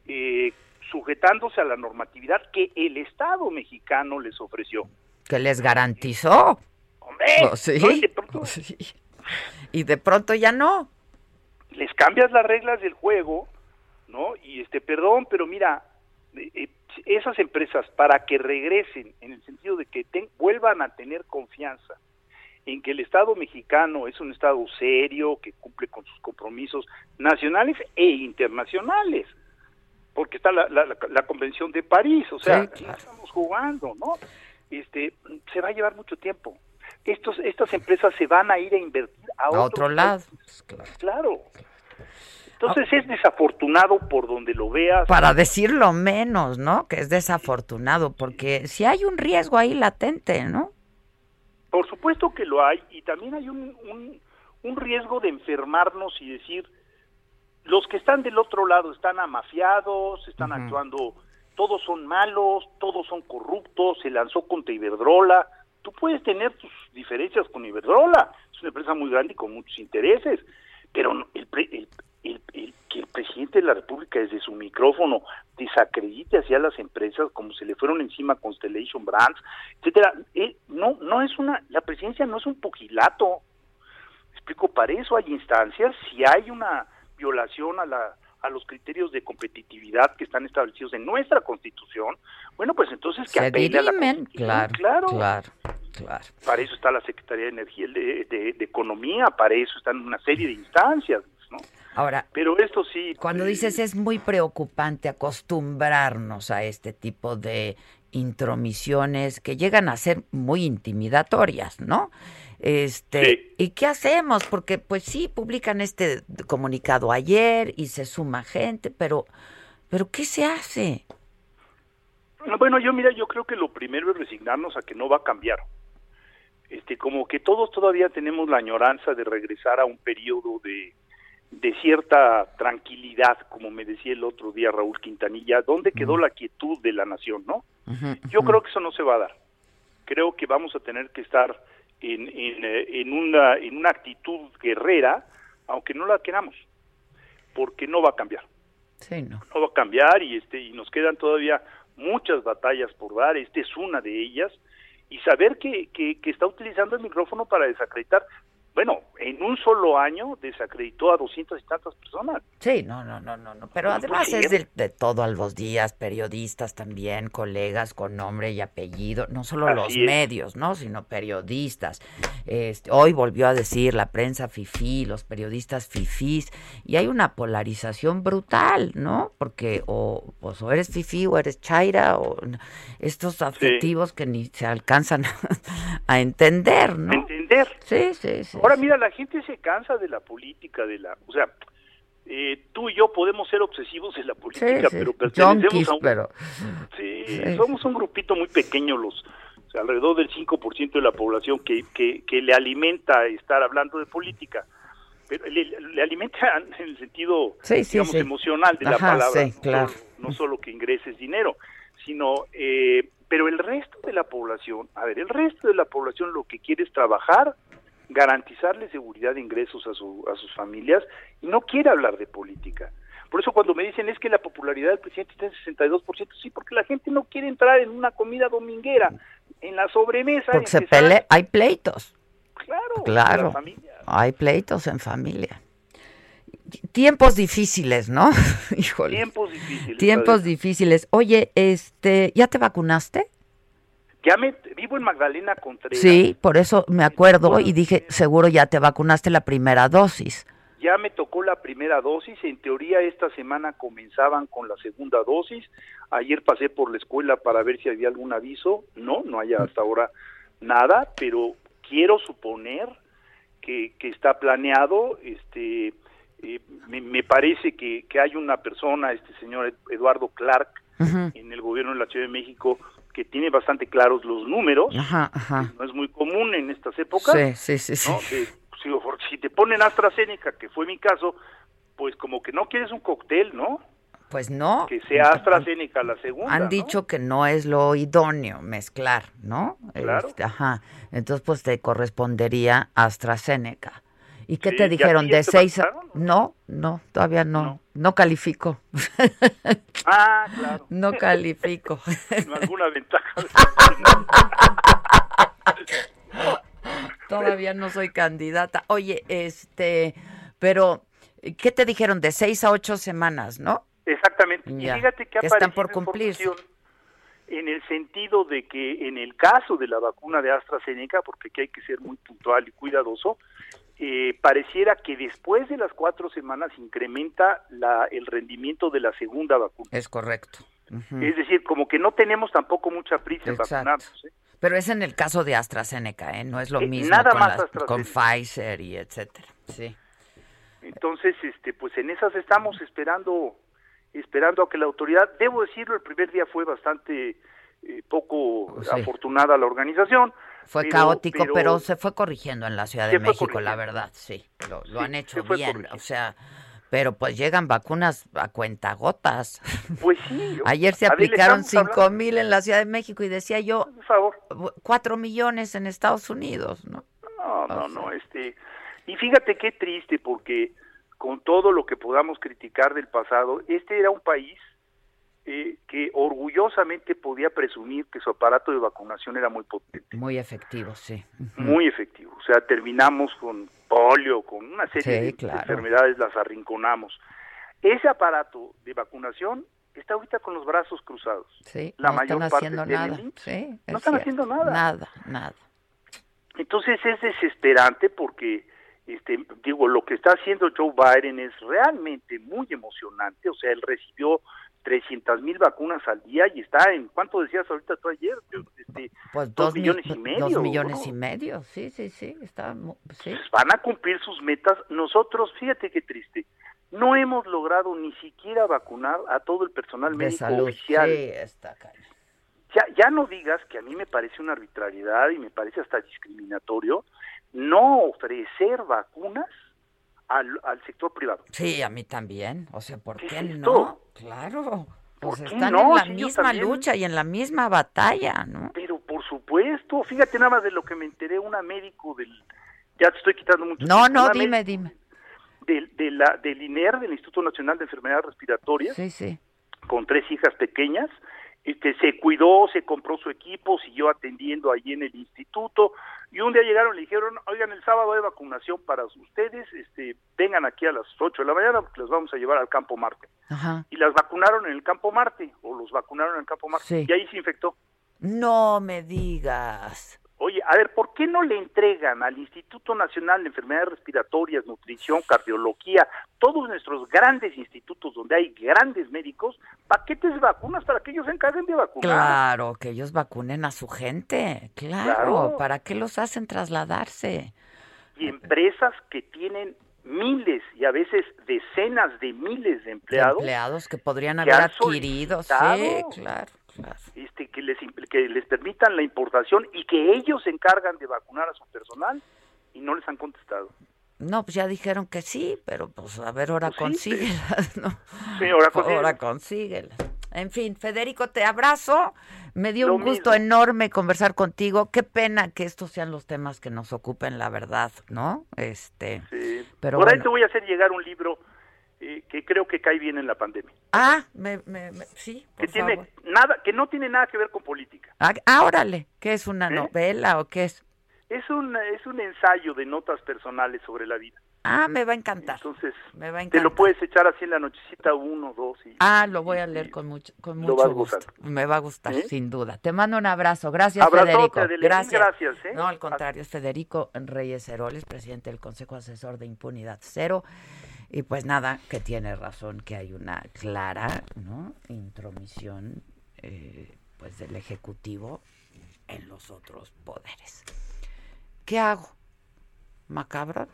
eh, sujetándose a la normatividad que el Estado mexicano les ofreció. Que les garantizó. ¡Hombre! Oh, sí. ¿no? Y de pronto Sí. Y de pronto ya no. les cambias las reglas del juego, ¿no? Y este, perdón, pero mira, eh, eh, esas empresas para que regresen en el sentido de que ten- vuelvan a tener confianza en que el Estado mexicano es un Estado serio, que cumple con sus compromisos nacionales e internacionales, porque está la, la- la- Convención de París, o sea, Sí, claro. estamos jugando, ¿no? Este, se va a llevar mucho tiempo. Estos, estas empresas se van a ir a invertir a, otro lado. países. Claro. Entonces es desafortunado por donde lo veas. Para decirlo menos, ¿no? Que es desafortunado, porque si hay un riesgo ahí latente, ¿no? Por supuesto que lo hay y también hay un, un, un riesgo de enfermarnos y decir, los que están del otro lado están amafiados, están actuando, todos son malos, todos son corruptos, se lanzó contra Iberdrola. Tú puedes tener tus diferencias con Iberdrola, es una empresa muy grande y con muchos intereses, pero el, pre- el- el- el- que el presidente de la República desde su micrófono desacredite hacia las empresas como se le fueron encima Constellation Brands, etcétera, eh, no, no es una, la presidencia no es un pugilato, explico, para eso hay instancias, si hay una violación a la a los criterios de competitividad que están establecidos en nuestra Constitución, bueno, pues entonces que apele a la Constitución, claro, claro. claro, claro. Para eso está la Secretaría de Energía de, de- de Economía, para eso están una serie de instancias, ¿no? Ahora, Pero esto sí. cuando eh, dices es muy preocupante acostumbrarnos a este tipo de intromisiones que llegan a ser muy intimidatorias, ¿no? Este, Sí. ¿y qué hacemos? Porque pues sí publican este comunicado ayer y se suma gente, pero pero ¿qué se hace? Bueno, yo mira, yo creo que lo primero es resignarnos a que no va a cambiar. Este, como que todos todavía tenemos la añoranza de regresar a un periodo de, de cierta tranquilidad, como me decía el otro día Raúl Quintanilla, ¿dónde quedó la quietud de la nación, no? Yo creo que eso no se va a dar. Creo que vamos a tener que estar en, en, eh, en una, en una actitud guerrera, aunque no la queramos, porque no va a cambiar Sí, no. no va a cambiar y este y nos quedan todavía muchas batallas por dar, esta es una de ellas, y saber que, que, que está utilizando el micrófono para desacreditar, bueno, en un solo año desacreditó a doscientas y tantas personas. Sí, no, no, no, no, no. Pero No, además pues, es de, de todo a los días, periodistas también, colegas con nombre y apellido, no solo Así los es. medios, ¿no? Sino periodistas. Este, hoy volvió a decir la prensa fifí, los periodistas fifís, y hay una polarización brutal, ¿no? Porque o, pues, o eres fifí o eres chaira, o estos adjetivos que ni se alcanzan *laughs* a entender, ¿no? Sí, sí, sí. Ahora mira, la gente se cansa de la política, de la, o sea, eh, tú y yo podemos ser obsesivos en la política, sí. pero pertenecemos a un, pero- Sí, somos un grupito muy pequeño, los o sea, alrededor del 5% de la población que, que, que le alimenta estar hablando de política. Pero le, le alimenta en el sentido, digamos, emocional de la palabra, sí, no, claro. solo, no solo que ingreses dinero. Sino, eh, pero el resto de la población, a ver, el resto de la población lo que quiere es trabajar, garantizarle seguridad de ingresos a, su, a sus familias y no quiere hablar de política. Por eso cuando me dicen es que la popularidad del presidente está en 62%, sí, porque la gente no quiere entrar en una comida dominguera, en la sobremesa. Porque se pelea, hay pleitos. Claro, claro. Hay pleitos en familia. Tiempos difíciles, ¿no? *laughs* Híjole. Tiempos difíciles. Tiempos difíciles. Oye, este, ¿ya te vacunaste? Ya me vivo en Magdalena Contreras. Sí, por eso me acuerdo y dije, seguro ya te vacunaste la primera dosis. Ya me tocó la primera dosis, en teoría esta semana comenzaban con la segunda dosis. Ayer pasé por la escuela para ver si había algún aviso. No, no hay hasta ahora nada, pero quiero suponer que, que está planeado, este eh, me, parece que, que hay una persona, este señor Eduardo Clark, en el gobierno de la Ciudad de México, que tiene bastante claros los números. No es muy común en estas épocas. Sí, sí, sí. si, te ponen AstraZeneca, que fue mi caso, pues como que no quieres un cóctel, ¿no? Pues no. Que sea AstraZeneca la segunda. Han dicho que no es lo idóneo mezclar, ¿no? Claro. Este, ajá. Entonces, pues te correspondería AstraZeneca. ¿Y qué te dijeron? ¿De seis a... No, no, todavía no. No, califico. Ah, claro. *laughs* No califico. No alguna ventaja. *laughs* todavía no soy candidata. Oye, este, pero, ¿qué te dijeron? De seis a ocho semanas, ¿no? Exactamente. Y fíjate que, que están por cumplir en el sentido de que en el caso de la vacuna de AstraZeneca, porque aquí hay que ser muy puntual y cuidadoso, eh, pareciera que después de las cuatro semanas incrementa la, el rendimiento de la segunda vacuna. Es correcto. Es decir, como que no tenemos tampoco mucha prisa en vacunarnos. ¿eh? Pero es en el caso de AstraZeneca, ¿eh? No es lo mismo nada con, más con Pfizer y etcétera. Sí. Entonces, este, pues en esas estamos esperando, esperando a que la autoridad, debo decirlo, el primer día fue bastante poco afortunada la organización, fue caótico, pero, se fue corrigiendo en la Ciudad de México, la verdad, sí. Lo, han hecho bien, o sea, pero pues llegan vacunas a cuentagotas. Pues sí. *laughs* Ayer se aplicaron cinco mil en la Ciudad de México y decía yo, Por favor. cuatro millones en Estados Unidos, ¿no? No, no, no, este... Y fíjate qué triste, porque con todo lo que podamos criticar del pasado, este era un país eh, que orgullosamente podía presumir que su aparato de vacunación era muy potente. Muy efectivo, sí. Muy efectivo. O sea, terminamos con polio, con una serie de enfermedades, las arrinconamos. Ese aparato de vacunación está ahorita con los brazos cruzados. Sí, la no mayor están parte haciendo nada. Sí, no están haciendo nada. Nada, nada. Entonces es desesperante porque este, digo, lo que está haciendo Joe Biden es realmente muy emocionante, o sea, él recibió 300 mil vacunas al día y está en, ¿cuánto decías ahorita tú ayer? Este, pues dos, millones y medio. Dos millones y medio, sí, sí, sí, está, sí. Pues van a cumplir sus metas. Nosotros, fíjate qué triste, no hemos logrado ni siquiera vacunar a todo el personal médico oficial. Sí, está ya, ya no digas que a mí me parece una arbitrariedad y me parece hasta discriminatorio no ofrecer vacunas al, al sector privado. Sí, a mí también. O sea, ¿por qué, no? Claro. Pues están en la misma lucha y en la misma batalla, ¿no? Pero por supuesto, fíjate nada más de lo que me enteré, una médico del... Ya te estoy quitando mucho No, no, dime, dime. Del, de la, del INER, del Instituto Nacional de Enfermedades Respiratorias, sí, sí. con tres hijas pequeñas, este, se cuidó, se compró su equipo, siguió atendiendo allí en el instituto, y un día llegaron y le dijeron, oigan, el sábado hay vacunación para ustedes, este, vengan aquí a las 8 de la mañana porque los vamos a llevar al campo Marte. Y las vacunaron en el campo Marte, o los vacunaron en el campo Marte, y ahí se infectó. No me digas. Oye, a ver, ¿por qué no le entregan al Instituto Nacional de Enfermedades Respiratorias, Nutrición, Cardiología, todos nuestros grandes institutos donde hay grandes médicos, paquetes de vacunas para que ellos se encarguen de vacunar? Claro, que ellos vacunen a su gente, claro, ¿para qué los hacen trasladarse? Y empresas que tienen miles y a veces decenas de miles de empleados. empleados que podrían haber adquirido, sí, claro este, que, les, que les permitan la importación y que ellos se encargan de vacunar a su personal y no les han contestado. No, pues ya dijeron que sí, pero pues a ver, ahora pues consíguelas, ¿no? Sí, ahora *laughs* consíguelas. Ahora consíguelas. En fin, Federico, te abrazo. Me dio Lo un gusto mismo. enorme conversar contigo. Qué pena que estos sean los temas que nos ocupen, la verdad, ¿no? Este, Sí. pero Por ahí bueno. te voy a hacer llegar un libro eh, que creo que cae bien en la pandemia. Ah, me, me- me- sí, Que por tiene favor. nada, que no tiene nada que ver con política. Ah, ah, órale, ¿qué es una ¿Eh? novela o qué es? Es un es un ensayo de notas personales sobre la vida. Ah, me va a encantar. Entonces, Me va a te encantar. lo puedes echar así en la nochecita uno, dos y Ah, lo voy a leer con mucho, con mucho vas gusto. gozando. Me va a gustar, ¿Eh? sin duda. Te mando un abrazo. Gracias, Abrazote, Federico. Gracias. gracias, ¿eh? No, al contrario, es Federico Reyes Heroles, presidente del Consejo Asesor de Impunidad Cero. Y pues nada, que tiene razón que hay una clara ¿no? intromisión eh, pues del Ejecutivo en los otros poderes. ¿Qué hago? ¿Macabro?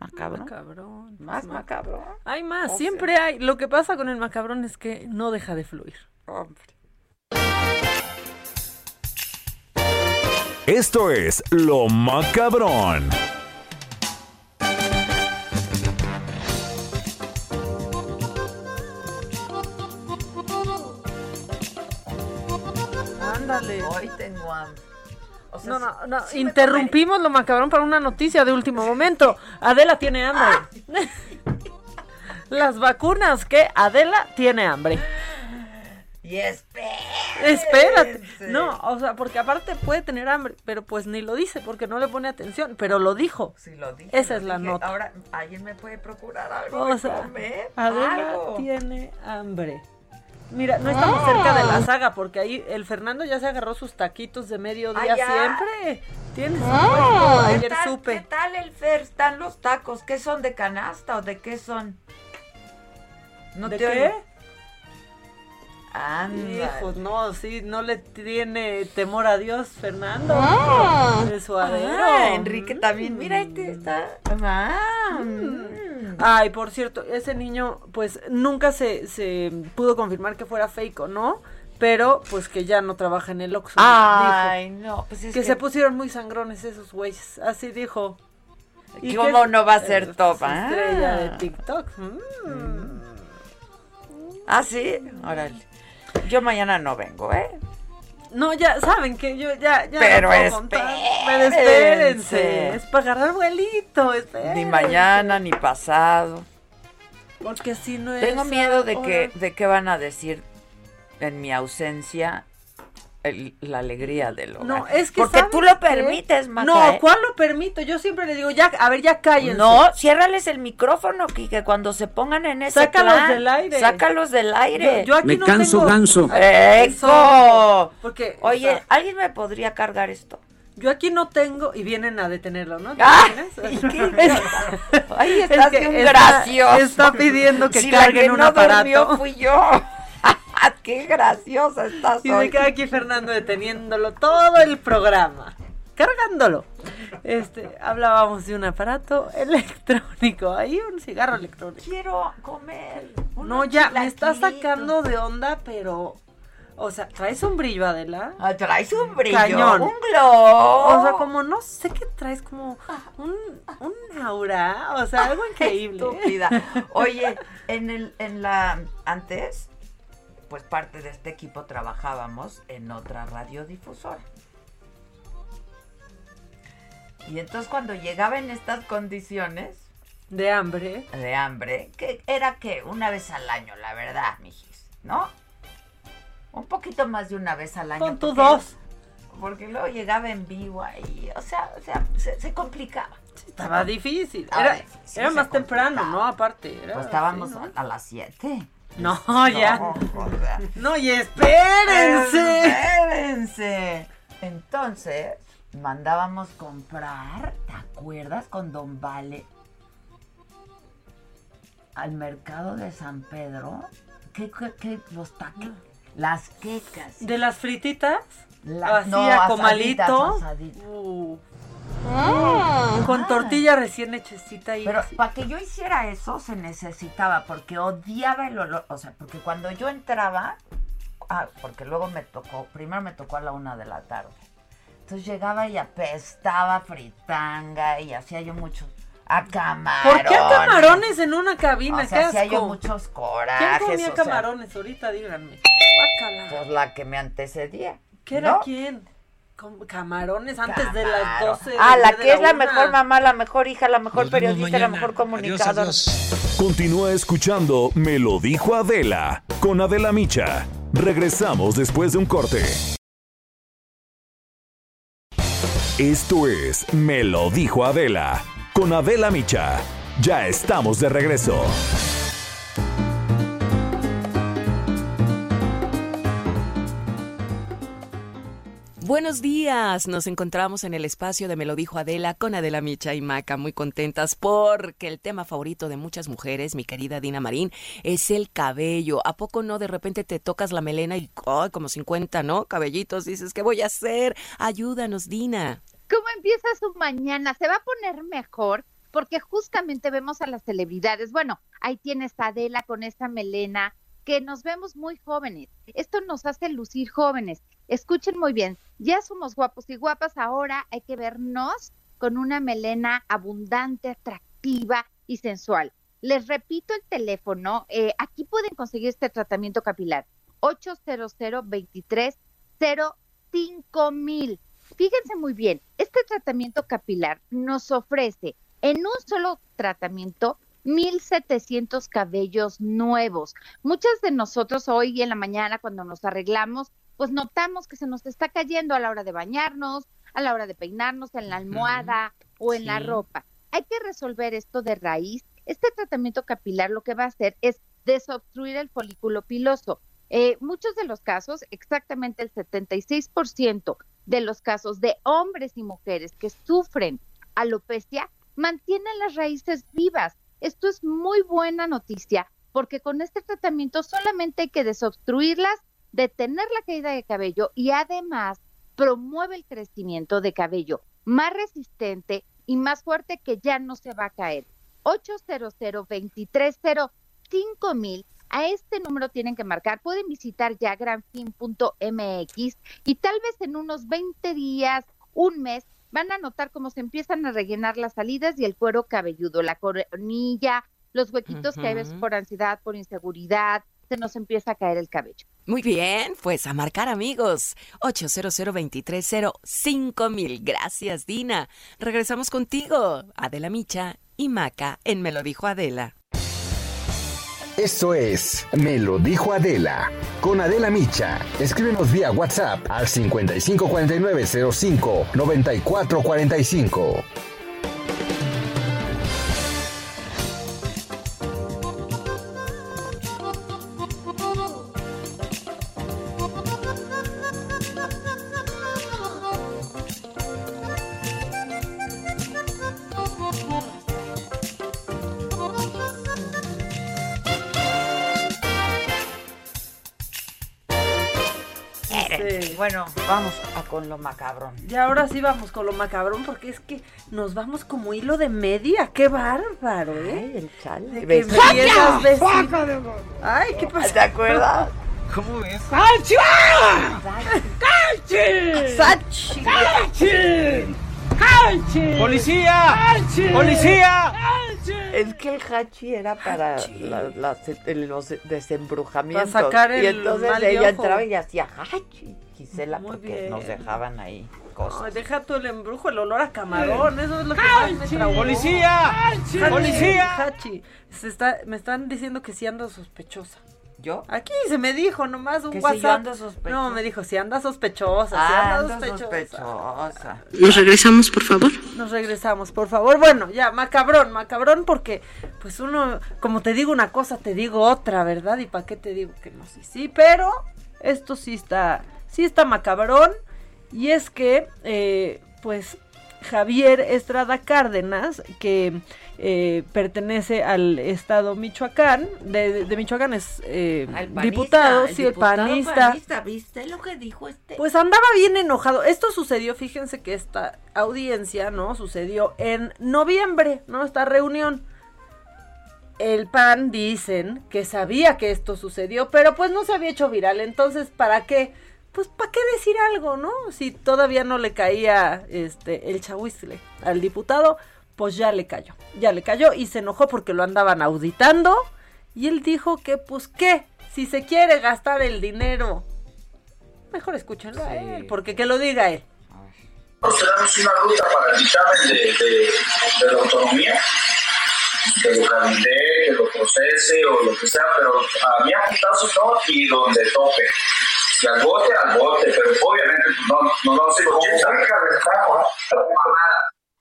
¿Macabro? Macabrón. ¿Más Ma- macabro? Hay más, O siempre hay. Lo que pasa con el macabrón es que no deja de fluir. Hombre. Esto es Lo Macabrón. Ándale. Hoy tengo hambre. O sea, No, no, no. sí Interrumpimos lo macabrón para una noticia de último momento. Adela tiene hambre. Las vacunas que Adela tiene hambre. Y espera. Espérate. No, o sea, porque aparte puede tener hambre, pero pues ni lo dice porque no le pone atención, pero lo dijo. Sí, lo dije. Esa lo es la nota. Ahora, ¿alguien me puede procurar algo O de sea, comer? Adela Algo. tiene hambre. Mira, no estamos cerca de la saga porque ahí el Fernando ya se agarró sus taquitos de mediodía Ah, ya. siempre. Tiene su Ah, ¿Qué ayer tal, supe. ¿Qué tal el Fer? ¿Están los tacos? ¿Qué son de canasta o de qué son? ¿No ¿De te qué? oigo? Anda. Hijos, no, sí, no le tiene temor a Dios, Fernando. Ah. de suadero. Ah, Enrique también. Mira, este está. Ah, mm. Ay, por cierto, ese niño, pues nunca se, se pudo confirmar que fuera fake o no, pero pues que ya no trabaja en el Oxxo. Ay, dijo. no, pues es que, que- se pusieron muy sangrones esos güeyes, así dijo. ¿Y cómo no va a ser eh, top? pues, Estrella Ah. de TikTok. Mm. Ah, sí. Órale. Yo mañana no vengo, ¿eh? No, ya saben que yo ya, ya Pero no puedo contar. Pero espérense. Es para agarrar vuelito, espérense. Ni mañana, ni pasado. Porque si no es. Tengo miedo de que, de que van a decir en mi ausencia el- la alegría del hogar. No, es que Porque ¿saben tú lo qué? permites, Maca, No, ¿eh? ¿cuál lo permito? Yo siempre le digo, ya, a ver, ya cállense. No, ciérrales el micrófono, que cuando se pongan en ese Sácalos plan, del aire. Sácalos del aire. Yo- yo aquí Me no canso tengo- ganso. ¡Eco! Porque, Oye, o sea, ¿alguien me podría cargar esto? yo aquí no tengo, y vienen a detenerlo, ¿no? ¿Te ¡Ah! *laughs* ¿Qué? *laughs* Ay, Es estás que está- gracioso. está pidiendo que si carguen la que un no aparato. durmió fui yo. *laughs* ¡Qué graciosa estás Y hoy! se queda aquí Fernando deteniéndolo todo el programa. Cargándolo. Este, hablábamos de un aparato electrónico. Ahí un cigarro electrónico. Quiero comer. No, ya, me está sacando de onda, pero. O sea, ¿traes un brillo, Adela? Ah, traes un brillo, Cañón. un glow. O sea, como no sé qué traes, como un, un aura. O sea, algo *laughs* increíble. Estúpida. Oye, en el, en la antes, pues parte de este equipo trabajábamos en otra radiodifusora. Y entonces cuando llegaba en estas condiciones De hambre. de hambre, que era que una vez al año, la verdad, mijis, ¿no? Un poquito más de una vez al año. Con tu porque- dos. Porque luego llegaba en vivo ahí, o sea, o sea, se, se complicaba. Estaba difícil. Estaba Era, difícil, era más temprano. ¿no? Aparte. Era Pues estábamos a, a las 7. No, ya. No, y espérense. Espérense. Entonces, mandábamos comprar, ¿te acuerdas? Con Don Vale al mercado de San Pedro. ¿Qué, qué, qué- los taques? Las quecas. ¿De las frititas? La- así no, a asaditas, comalito. asaditas. Uh. Con tortilla recién hechecita y Pero para que yo hiciera eso se necesitaba, porque odiaba el olor. O sea, porque cuando yo entraba, ah, porque luego me tocó, primero me tocó a la una de la tarde. Entonces llegaba y apestaba fritanga y hacía yo mucho, A camarones. ¿Por qué a camarones en una cabina? O ¿Qué sea, sí hay asco? muchos corajes. ¿Quién comía o sea, camarones? Ahorita díganme. Guácala. Pues la que me antecedía. ¿Qué era ¿no? quién? Camarones antes de las 12. Ah, la que es la una. mejor mamá, la mejor hija, la mejor periodista, la mejor Adiós, comunicadora. adiós. Continúa escuchando Me lo dijo Adela con Adela Micha. Regresamos después de un corte. Esto es Me lo dijo Adela con Adela Micha. Ya estamos de regreso. Buenos días, nos encontramos en el espacio de Me lo dijo Adela con Adela Micha y Maca, muy contentas porque el tema favorito de muchas mujeres, mi querida Dina Marín, es el cabello. ¿A poco no de repente te tocas la melena y ¡ay, como 50, ¿no? Cabellitos, dices, ¿qué voy a hacer? Ayúdanos, Dina. ¿Cómo empieza su mañana? Se va a poner mejor porque justamente vemos a las celebridades. Bueno, ahí tienes a Adela con esta melena, que nos vemos muy jóvenes. Esto nos hace lucir jóvenes. Escuchen muy bien, ya somos guapos y guapas, ahora hay que vernos con una melena abundante, atractiva y sensual. Les repito el teléfono, eh, aquí pueden conseguir este tratamiento capilar, 800 23 mil. Fíjense muy bien, este tratamiento capilar nos ofrece en un solo tratamiento 1700 cabellos nuevos. Muchas de nosotros hoy en la mañana cuando nos arreglamos, pues notamos que se nos está cayendo a la hora de bañarnos, a la hora de peinarnos, en la almohada o en la ropa. Hay que resolver esto de raíz. Este tratamiento capilar lo que va a hacer es desobstruir el folículo piloso. Eh, muchos de los casos, exactamente el 76% de los casos de hombres y mujeres que sufren alopecia, mantienen las raíces vivas. Esto es muy buena noticia porque con este tratamiento solamente hay que desobstruirlas, detener la caída de cabello y además promueve el crecimiento de cabello más resistente y más fuerte que ya no se va a caer. 800 230 mil a este número tienen que marcar. Pueden visitar ya granfin.mx y tal vez en unos 20 días, un mes, van a notar cómo se empiezan a rellenar las salidas y el cuero cabelludo, la coronilla, los huequitos que hay veces por ansiedad, por inseguridad, se nos empieza a caer el cabello. Muy bien, pues a marcar amigos. 800 mil. Gracias, Dina. Regresamos contigo, Adela Micha y Maca en Me lo dijo Adela. Esto es Me lo dijo Adela. Con Adela Micha. Escríbenos vía WhatsApp al 554905 9445. Bueno, vamos a con lo macabrón. Y ahora sí vamos con lo macabrón porque es que nos vamos como hilo de media. ¡Qué bárbaro, eh! Ay, el chale. De que ¿Ves? empiezas vecino. Ay, ¿qué pasa? ¿Te acuerdas? ¿Cómo ves? ¡Sachi! ¡Policía! ¡Policía! Es que el hachi era para la- el- los desembrujamientos. Para sacar y el entonces mal de ella ojo. entraba y hacía hachi. Gisela, Muy porque bien. nos dejaban ahí cosas. Ay, deja tú el embrujo, el olor a camarón, eso es lo que más me traumó. ¡Policía! Hachi, ¡Policía! Hachi. Se está, me están diciendo que sí ando sospechosa. ¿Yo? Aquí se me dijo nomás un Que si WhatsApp. yo ando sospechosa. No, me dijo, si anda sospechosa, si anda sospechosa. sospechosa. Nos regresamos, por favor. Nos regresamos, por favor. Bueno, ya, macabrón, macabrón, porque pues uno, como te digo una cosa, te digo otra, ¿verdad? ¿Y para qué te digo que no? Sí, sí, pero esto sí está, sí está macabrón. Y es que, eh, pues, Javier Estrada Cárdenas, que eh, pertenece al estado Michoacán, de, de Michoacán es eh, panista, diputado, sí, el diputado panista. ¿Viste lo que dijo este? Pues andaba bien enojado. Esto sucedió, fíjense que esta audiencia, ¿no? Sucedió en noviembre, ¿no? Esta reunión. El PAN dicen que sabía que esto sucedió, pero pues no se había hecho viral. Entonces, ¿para qué? Pues ¿para qué decir algo, no? Si todavía no le caía este el chahuizle al diputado, pues ya le cayó, ya le cayó y se enojó porque lo andaban auditando y él dijo que pues qué, si se quiere gastar el dinero, mejor escúchenlo a él, porque que lo diga él. tenemos una ruta para el dictamen de, de, de la autonomía, que lo tramite, que lo procese o lo que sea, pero a mí a no y donde tope. Y al bote, al bote, pero obviamente pues, no, no lo hace con mucha mamada.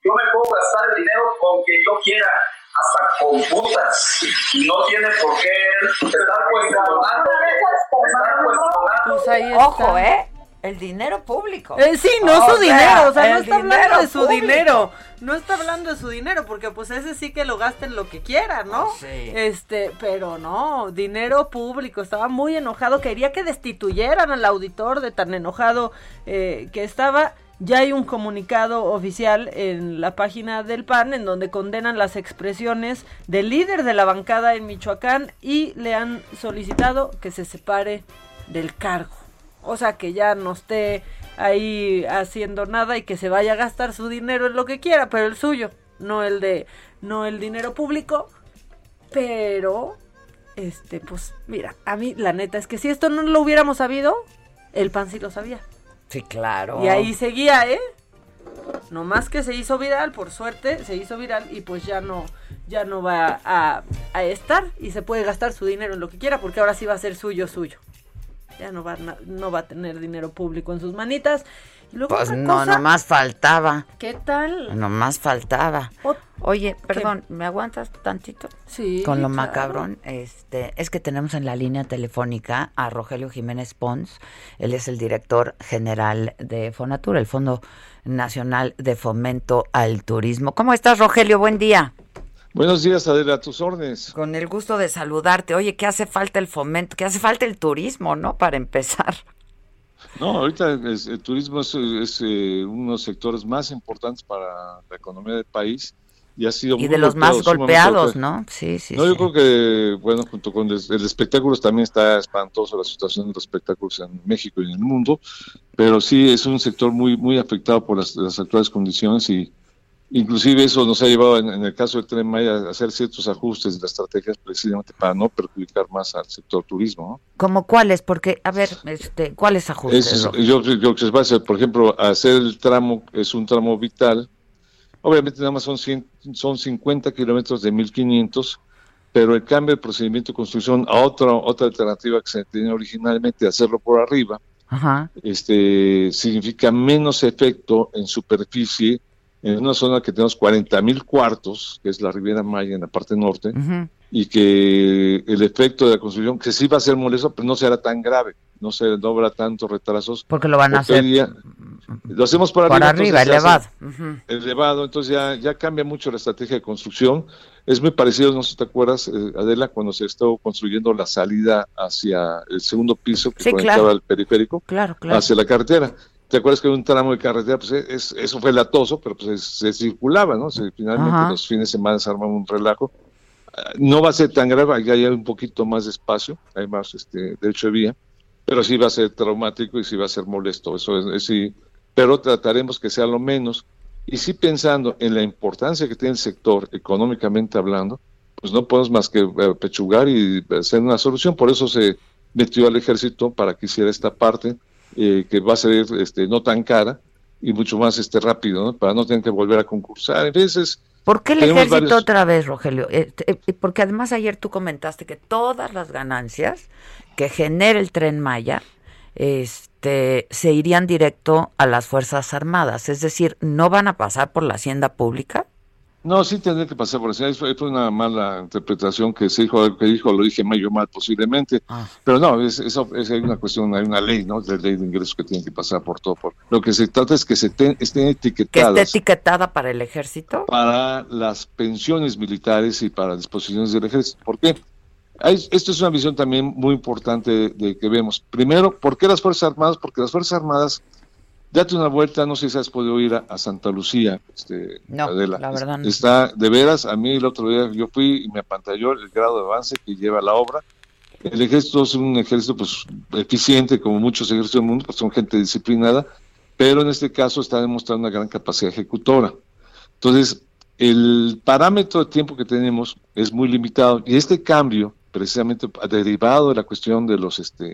Yo me puedo gastar el dinero con quien yo quiera, hasta con putas, y no tiene por qué estar cuestionando. Estar cuestionando. Pues ahí está. Ojo, ¿eh? El dinero público. Eh, sí, no O su dinero, o sea, no está hablando de su público. dinero, no está hablando de su dinero, porque pues ese sí que lo gasten lo que quieran, ¿no? Sí. Este, pero no, dinero público, estaba muy enojado, quería que destituyeran al auditor de tan enojado eh, que estaba. Ya hay un comunicado oficial en la página del PAN en donde condenan las expresiones del líder de la bancada en Michoacán y le han solicitado que se separe del cargo. O sea, que ya no esté ahí haciendo nada y que se vaya a gastar su dinero en lo que quiera, pero el suyo, no el de no el dinero público. Pero este pues mira, a mí la neta es que si esto no lo hubiéramos sabido, el pan sí lo sabía. Sí, claro. Y ahí seguía, ¿eh? No más que se hizo viral, por suerte, se hizo viral y pues ya no, ya no va a, a estar y se puede gastar su dinero en lo que quiera porque ahora sí va a ser suyo, suyo. Ya no va, no va a tener dinero público en sus manitas. Y luego Pues no, cosa, nomás faltaba. ¿Qué tal? Nomás faltaba. Oye, perdón, ¿me aguantas tantito? Sí. Con lo claro. macabrón, este, es que tenemos en la línea telefónica a Rogelio Jiménez Pons. Él es el director general de Fonatura, el Fondo Nacional de Fomento al Turismo. ¿Cómo estás, Rogelio? Buen día. Buenos días, Adela, a tus órdenes. Con el gusto de saludarte. Oye, ¿qué hace falta el fomento? ¿Qué hace falta el turismo, no? Para empezar. No, ahorita es- el turismo es, es, eh, uno de los sectores más importantes para la economía del país y ha sido Y muy de los más golpeados, golpeado. ¿no? Sí, sí, no, sí. yo creo que, bueno, junto con el, el espectáculo también está espantoso la situación de los espectáculos en México y en el mundo, pero sí es un sector muy muy afectado por las, las actuales condiciones y inclusive eso nos ha llevado en, en el caso del Tren Maya a hacer ciertos ajustes de las estrategias precisamente para no perjudicar más al sector turismo, ¿no? ¿Cómo cuáles? Porque, a ver, este, ¿cuáles ajustes? Es- yo, yo que se va a hacer, por ejemplo, hacer el tramo es un tramo vital. Obviamente nada más son 100, son 50 kilómetros de 1500, pero el cambio de procedimiento de construcción a otra otra alternativa que se tenía originalmente, hacerlo por arriba, Ajá. este significa menos efecto en superficie en una zona que tenemos 40 mil cuartos, que es la Riviera Maya en la parte norte, y que el efecto de la construcción, que sí va a ser molesto, pero no será tan grave, no, se, habrá tantos retrasos. Porque lo van a Porque hacer día lo hacemos por por arriba. elevado. Elevado, entonces ya, ya cambia mucho la estrategia de construcción. Es muy parecido, no sé si te acuerdas, eh, Adela, cuando se estuvo construyendo la salida hacia el segundo piso que Sí, conectaba claro. al periférico Claro, claro. hacia la carretera. ¿Te acuerdas que un tramo de carretera, pues es- eso fue latoso, pero pues es- se circulaba, ¿no? Se- finalmente Ajá. los fines de semana se armaba un relajo. Ah, No va a ser tan grave, ya hay un poquito más de espacio, hay más este, derecho de vía, pero sí va a ser traumático y sí va a ser molesto, eso es, es sí, pero trataremos que sea lo menos. Y sí pensando en la importancia que tiene el sector económicamente hablando, pues no podemos más que eh, pechugar y hacer una solución. Por eso se metió al ejército para que hiciera esta parte, eh, que va a ser este, no tan cara y mucho más este rápido, ¿no? para no tener que volver a concursar. A veces ¿Por qué el ejército varios- otra vez, Rogelio? Eh, eh, porque además ayer tú comentaste que todas las ganancias que genera el tren Maya este, se irían directo a las Fuerzas Armadas. Es decir, no van a pasar por la hacienda pública. No, sí tendría que pasar por eso. Fue, fue una mala interpretación que se dijo, que dijo, lo dije medio mal posiblemente. Ah. Pero no, es, eso, es hay una cuestión, hay una ley, ¿no? De ley de ingresos que tiene que pasar por todo. Por, lo que se trata es que se te- estén Que etiquetadas esté etiquetada para el ejército. para las pensiones militares y para disposiciones del ejército. ¿Por qué? Hay- esto es una visión también muy importante de, de que vemos. Primero, ¿por qué las Fuerzas Armadas? Porque las Fuerzas Armadas, date una vuelta, no sé si has podido ir a, a Santa Lucía, este, No, Adela. la verdad no. Está, de veras, a mí el otro día yo fui y me apantalló el grado de avance que lleva la obra. El ejército es un ejército pues eficiente, como muchos ejércitos del mundo, pues son gente disciplinada, pero en este caso está demostrando una gran capacidad ejecutora. Entonces, el parámetro de tiempo que tenemos es muy limitado y este cambio, precisamente derivado de la cuestión de los, este,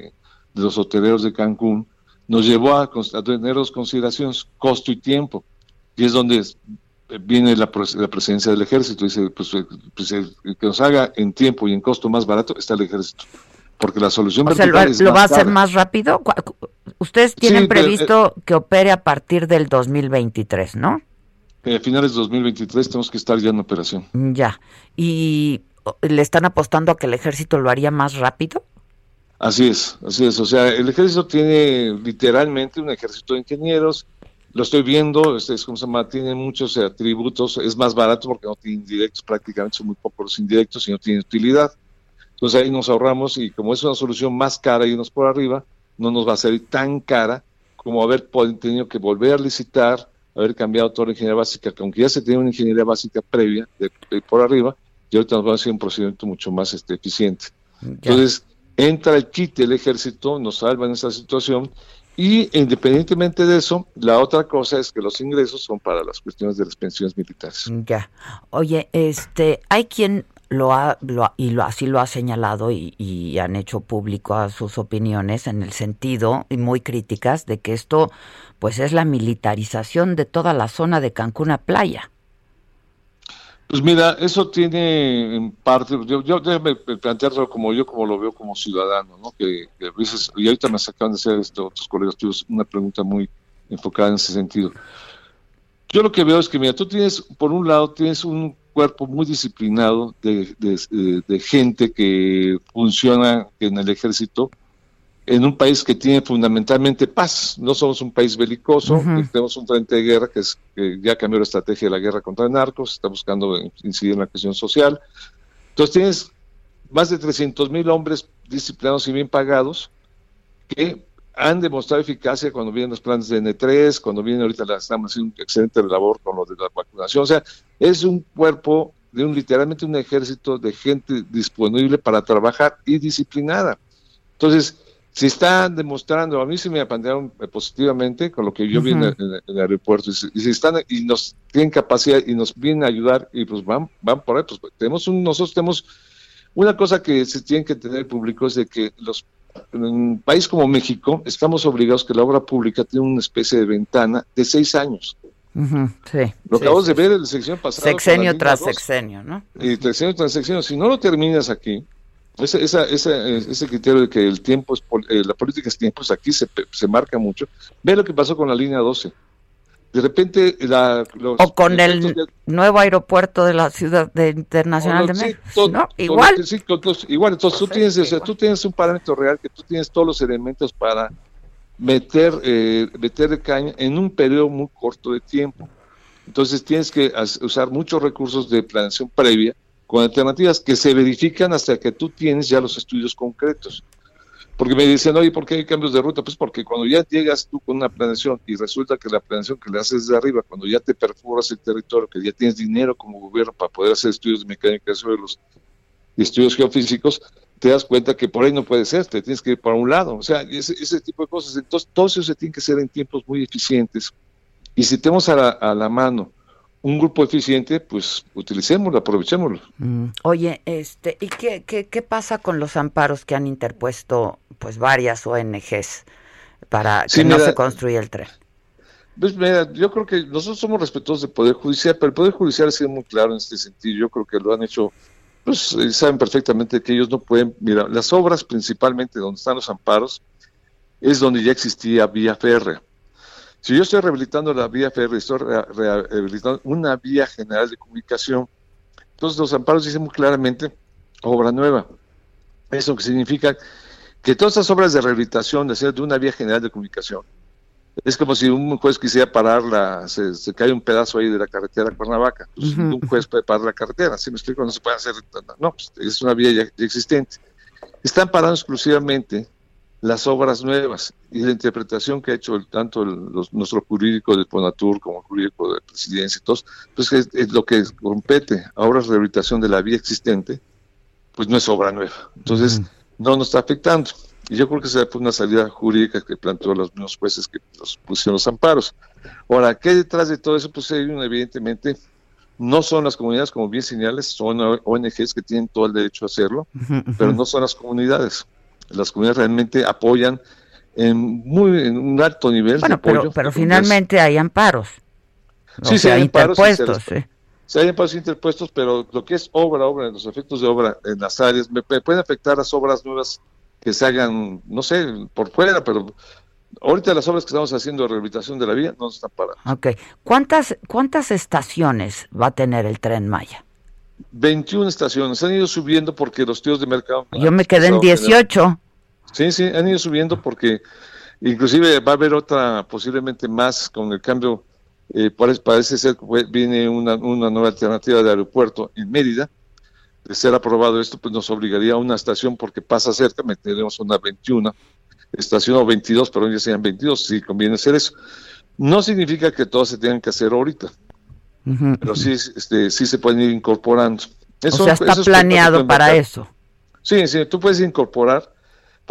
de los hoteleros de Cancún, nos llevó a, a tener dos consideraciones, costo y tiempo, y es donde viene la, la presencia del ejército. Dice, pues, pues el, que nos haga en tiempo y en costo más barato está el ejército. Porque la solución o sea, lo, lo va a hacer más rápido. Ustedes tienen Sí, pero, previsto que opere a partir del 2023, ¿no? Eh, a finales de 2023 tenemos que estar ya en operación. Ya. ¿Y le están apostando a que el ejército lo haría más rápido? Así es, así es. O sea, el ejército tiene literalmente un ejército de ingenieros. Lo estoy viendo, este es como se llama, tiene muchos atributos, es más barato porque no tiene indirectos, prácticamente son muy pocos los indirectos y no tiene utilidad. Entonces ahí nos ahorramos y como es una solución más cara y unos por arriba, no nos va a salir tan cara como haber tenido que volver a licitar, haber cambiado toda la ingeniería básica, que aunque ya se tenía una ingeniería básica previa de, de por arriba, y ahorita nos va a hacer un procedimiento mucho más este, eficiente. Entonces, entra el kit del ejército, nos salva en esta situación, y independientemente de eso, la otra cosa es que los ingresos son para las cuestiones de las pensiones militares. Ya. Oye, este, hay quien lo ha, lo y lo, así lo ha señalado y, y han hecho público a sus opiniones en el sentido, y muy críticas, de que esto pues es la militarización de toda la zona de Cancún a playa. Pues mira, eso tiene en parte, yo, yo déjame plantearlo como yo como lo veo como ciudadano, ¿no? Que, que a veces, y ahorita me acaban de hacer esto, otros colegas tuyos una pregunta muy enfocada en ese sentido. Yo lo que veo es que, mira, tú tienes, por un lado, tienes un cuerpo muy disciplinado de gente que funciona en el ejército en un país que tiene fundamentalmente paz. No somos un país belicoso, Ujú. tenemos un frente de guerra que, es, que ya cambió la estrategia de la guerra contra el narcos, está buscando incidir en la cuestión social. Entonces tienes más de 300 mil hombres disciplinados y bien pagados que han demostrado eficacia cuando vienen los planes de N3, cuando vienen ahorita las están haciendo una excelente labor con lo de la vacunación. O sea, es un cuerpo de un literalmente un ejército de gente disponible para trabajar y disciplinada. Entonces, se están demostrando, a mí se me apandearon eh, positivamente con lo que yo vi en, el- Ujú. en el- en el aeropuerto, y, se, y se están, y nos tienen capacidad y nos vienen a ayudar, y pues van, van por ahí, pues tenemos un, nosotros tenemos una cosa que se tiene que tener público es de que los en un país como México estamos obligados que la obra pública tiene una especie de ventana de seis años. Sí. Lo sí, acabamos sí, de ver en la sección pasada. Sexenio tras sexenio, ¿no? Y sexenio tras sexenio. Si no lo terminas aquí, ese, esa, esa- ese criterio de que el tiempo es pol- eh, la política es tiempo, pues aquí se, marca mucho. Ve lo que pasó con la línea 12. De repente, la, los O con el de- nuevo aeropuerto de la ciudad de Internacional de Sí, México, todo- ¿no? todo- Igual. sí, con todos- igual, entonces tú tienes, o sea, tú tienes un parámetro real que tú tienes todos los elementos para meter, eh, meter caña en un periodo muy corto de tiempo. Entonces tienes que usar muchos recursos de planeación previa con alternativas que se verifican hasta que tú tienes ya los estudios concretos. Porque me decían, oye, ¿por qué hay cambios de ruta? Pues porque cuando ya llegas tú con una planeación y resulta que la planeación que le haces de arriba, cuando ya te perforas el territorio, que ya tienes dinero como gobierno para poder hacer estudios de mecánica de y estudios geofísicos, te das cuenta que por ahí no puede ser, te tienes que ir para un lado. O sea, ese, ese tipo de cosas. Entonces, todo eso se tiene que hacer en tiempos muy eficientes. Y si tenemos a la, a la mano un grupo eficiente, pues utilicémoslo, aprovechémoslo. Mm. Oye, este, ¿y qué, qué, qué pasa con los amparos que han interpuesto pues varias ONGs para que Sí, no mira, se construya el tren? Pues mira, yo creo que nosotros somos respetuosos del Poder Judicial, pero el Poder Judicial ha sido muy claro en este sentido. Yo creo que lo han hecho, pues eh, saben perfectamente que ellos no pueden. Mira, las obras principalmente donde están los amparos es donde ya existía vía férrea. Si yo estoy rehabilitando la vía férrea, estoy re- re- rehabilitando una vía general de comunicación, entonces los amparos dicen muy claramente obra nueva. Eso que significa que todas estas obras de rehabilitación de hacer de una vía general de comunicación es como si un juez quisiera parar la, se, se cae un pedazo ahí de la carretera a Cuernavaca. Pues Ujú. un juez puede parar la carretera, ¿sí me explico? No se puede hacer, no, pues, es una vía ya, ya existente. Están parando exclusivamente las obras nuevas y la interpretación que ha hecho el- tanto el- los- nuestro jurídico del Ponatur como el jurídico de presidencia y todos, pues es, es lo que compete a obras de rehabilitación de la vía existente, pues no es obra nueva. Entonces, no nos está afectando. Y yo creo que esa fue una salida jurídica que planteó los mismos jueces que los pusieron los amparos. Ahora, ¿qué hay detrás de todo eso? Pues hay un, evidentemente No son las comunidades, como bien señales, son ONGs que tienen todo el derecho a hacerlo, pero no son las comunidades. Las comunidades realmente apoyan en, muy, en un alto nivel bueno, de apoyo. Pero, pero finalmente hay amparos. Sí, hay amparos interpuestos. sí. Sí, hay amparos interpuestos, pero lo que es obra, obra, los efectos de obra en las áreas, me, me pueden afectar las obras nuevas que se hagan, no sé, por fuera, pero ahorita las obras que estamos haciendo de rehabilitación de la vía no están paradas. Ok. ¿Cuántas, ¿Cuántas estaciones va a tener el tren Maya? 21 estaciones, han ido subiendo porque los tíos de mercado... Yo me quedé en empezaron a tener- 18. Sí, sí, han ido subiendo porque inclusive va a haber otra, posiblemente más con el cambio, eh, parece, parece ser que viene una, una nueva alternativa de aeropuerto en Mérida. De ser aprobado esto, pues nos obligaría a una estación porque pasa cerca, meteremos una 21 estación o 22, pero ya sean 22, si conviene hacer eso. No significa que todas se tengan que hacer ahorita, pero sí, este, sí se pueden ir incorporando. Eso- o sea, está eso planeado para eso. Sí, sí, tú puedes incorporar,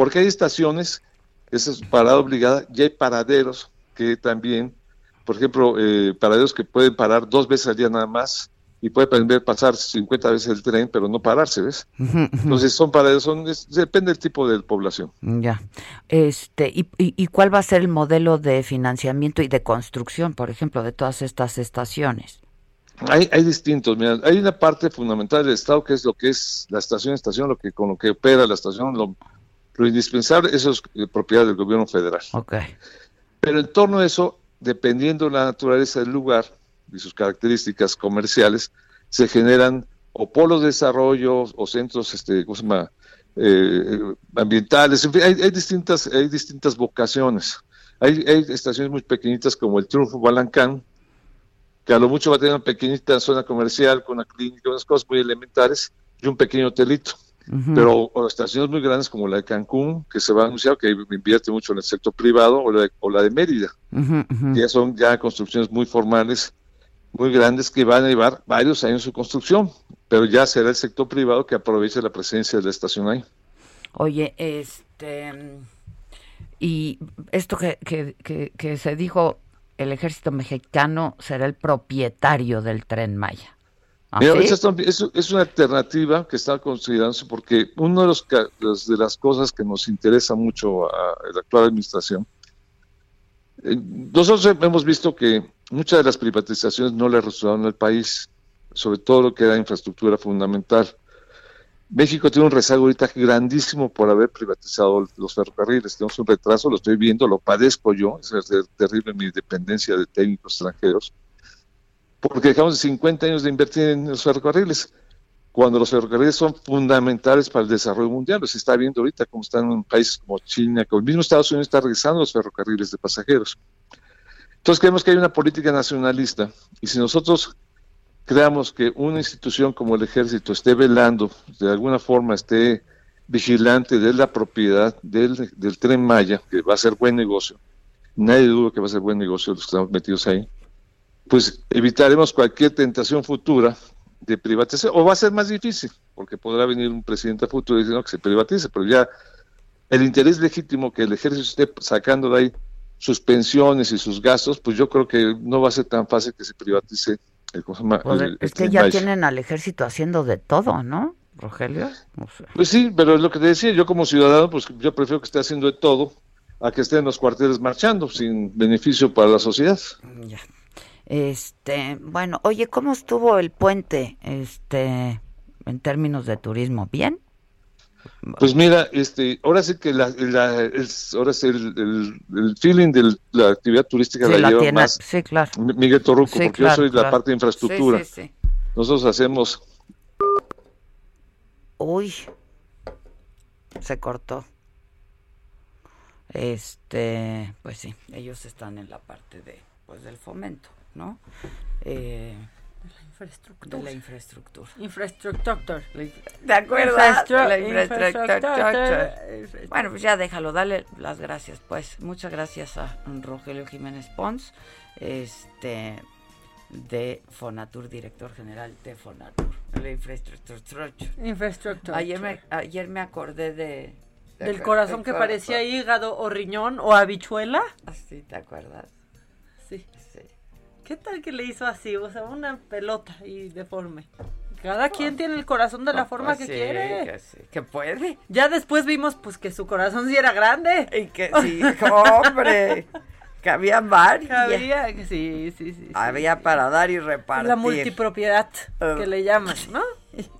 porque hay estaciones, esa es parada obligada, y hay paraderos que también, por ejemplo, eh, paraderos que pueden parar dos veces al día nada más, y puede pasar 50 veces el tren, pero no pararse, ¿ves? Entonces son paraderos, son, es- depende del tipo de población. Ya. Este, y, y, y cuál va a ser el modelo de financiamiento y de construcción, por ejemplo, de todas estas estaciones? Hay, hay distintos, mira, hay una parte fundamental del Estado que es lo que es la estación, estación, lo que con lo que opera la estación, lo, lo indispensable, eso es eh, propiedad del gobierno federal. Ok. Pero en torno a eso, dependiendo de la naturaleza del lugar y sus características comerciales, se generan o polos de desarrollo o centros, este, ¿cómo se llama? Eh, ambientales, en fin, hay, hay distintas, hay distintas vocaciones. Hay, hay estaciones muy pequeñitas como el Triunfo Balancán, que a lo mucho va a tener una pequeñita zona comercial con una clínica, unas cosas muy elementales y un pequeño hotelito. Pero o estaciones muy grandes como la de Cancún, que se va a anunciar que invierte mucho en el sector privado, o la de, o la de Mérida, que ya son ya construcciones muy formales, muy grandes, que van a llevar varios años su construcción, pero ya será el sector privado que aproveche la presencia de la estación ahí. Oye, este. Y esto que, que, que, que se dijo, el ejército mexicano será el propietario del tren Maya. ¿Ah, Mira, es, una alternativa que está considerándose porque una de, los, de las cosas que nos interesa mucho a, la actual administración, eh, nosotros hemos visto que muchas de las privatizaciones no le resultaron al país, sobre todo lo que era infraestructura fundamental. México tiene un rezago ahorita grandísimo por haber privatizado los ferrocarriles. Tenemos un retraso, lo estoy viendo, lo padezco yo, es ter- terrible mi dependencia de técnicos extranjeros porque dejamos 50 años de invertir en los ferrocarriles, cuando los ferrocarriles son fundamentales para el desarrollo mundial. Se está viendo ahorita cómo están en países como China, como el mismo Estados Unidos está regresando los ferrocarriles de pasajeros. Entonces creemos que hay una política nacionalista y si nosotros creamos que una institución como el ejército esté velando, de alguna forma esté vigilante de la propiedad del, del tren Maya, que va a ser buen negocio, nadie duda que va a ser buen negocio los que estamos metidos ahí, pues evitaremos cualquier tentación futura de privatización, o va a ser más difícil, porque podrá venir un presidente futuro diciendo que se privatice, pero ya el interés legítimo que el ejército esté sacando de ahí sus pensiones y sus gastos, pues yo creo que no va a ser tan fácil que se privatice el, El- el es que ya tienen al ejército haciendo de todo, ¿no, Rogelio? O sea, Pues sí, pero es lo que te decía, yo como ciudadano, pues yo prefiero que esté haciendo de todo a que esté en los cuarteles marchando sin beneficio para la sociedad. ya. Este, bueno, oye, ¿cómo estuvo el puente, este, en términos de turismo? ¿Bien? Pues mira, este, ahora sí que la, la- el, ahora sí el, el- el feeling de la actividad turística Sí, la, la lleva tiene- más sí, claro. Miguel Torruco, Sí, porque claro, yo soy la claro. parte de infraestructura. Sí, sí, sí. Nosotros hacemos, Uy, se cortó. Este, pues sí, ellos están en la parte de, pues del fomento, ¿no? Eh, Infraestructura. de la infraestructura. Infraestructura. ¿De? Infraestru- La infraestructura. Bueno, pues ya déjalo, dale las gracias, pues. Muchas gracias a Rogelio Jiménez Pons, este de Fonatur, director general de Fonatur, la infraestructura. Infraestructura. Ayer me, ayer me acordé de... ¿te Del corazón que parecía hígado o riñón o habichuela. Ah, Sí, ¿te acuerdas? Sí. Sí. ¿Qué tal que le hizo así? O sea, una pelota y deforme. Cada quien tiene el corazón de la forma Pues que sí, quiere. que sí, que puede. Ya después vimos pues que su corazón sí era grande. Y que *laughs* sí, hombre, que había varios. Había, sí, sí, sí. sí. Había para dar y repartir. La multipropiedad Ah. que le llaman, ¿no?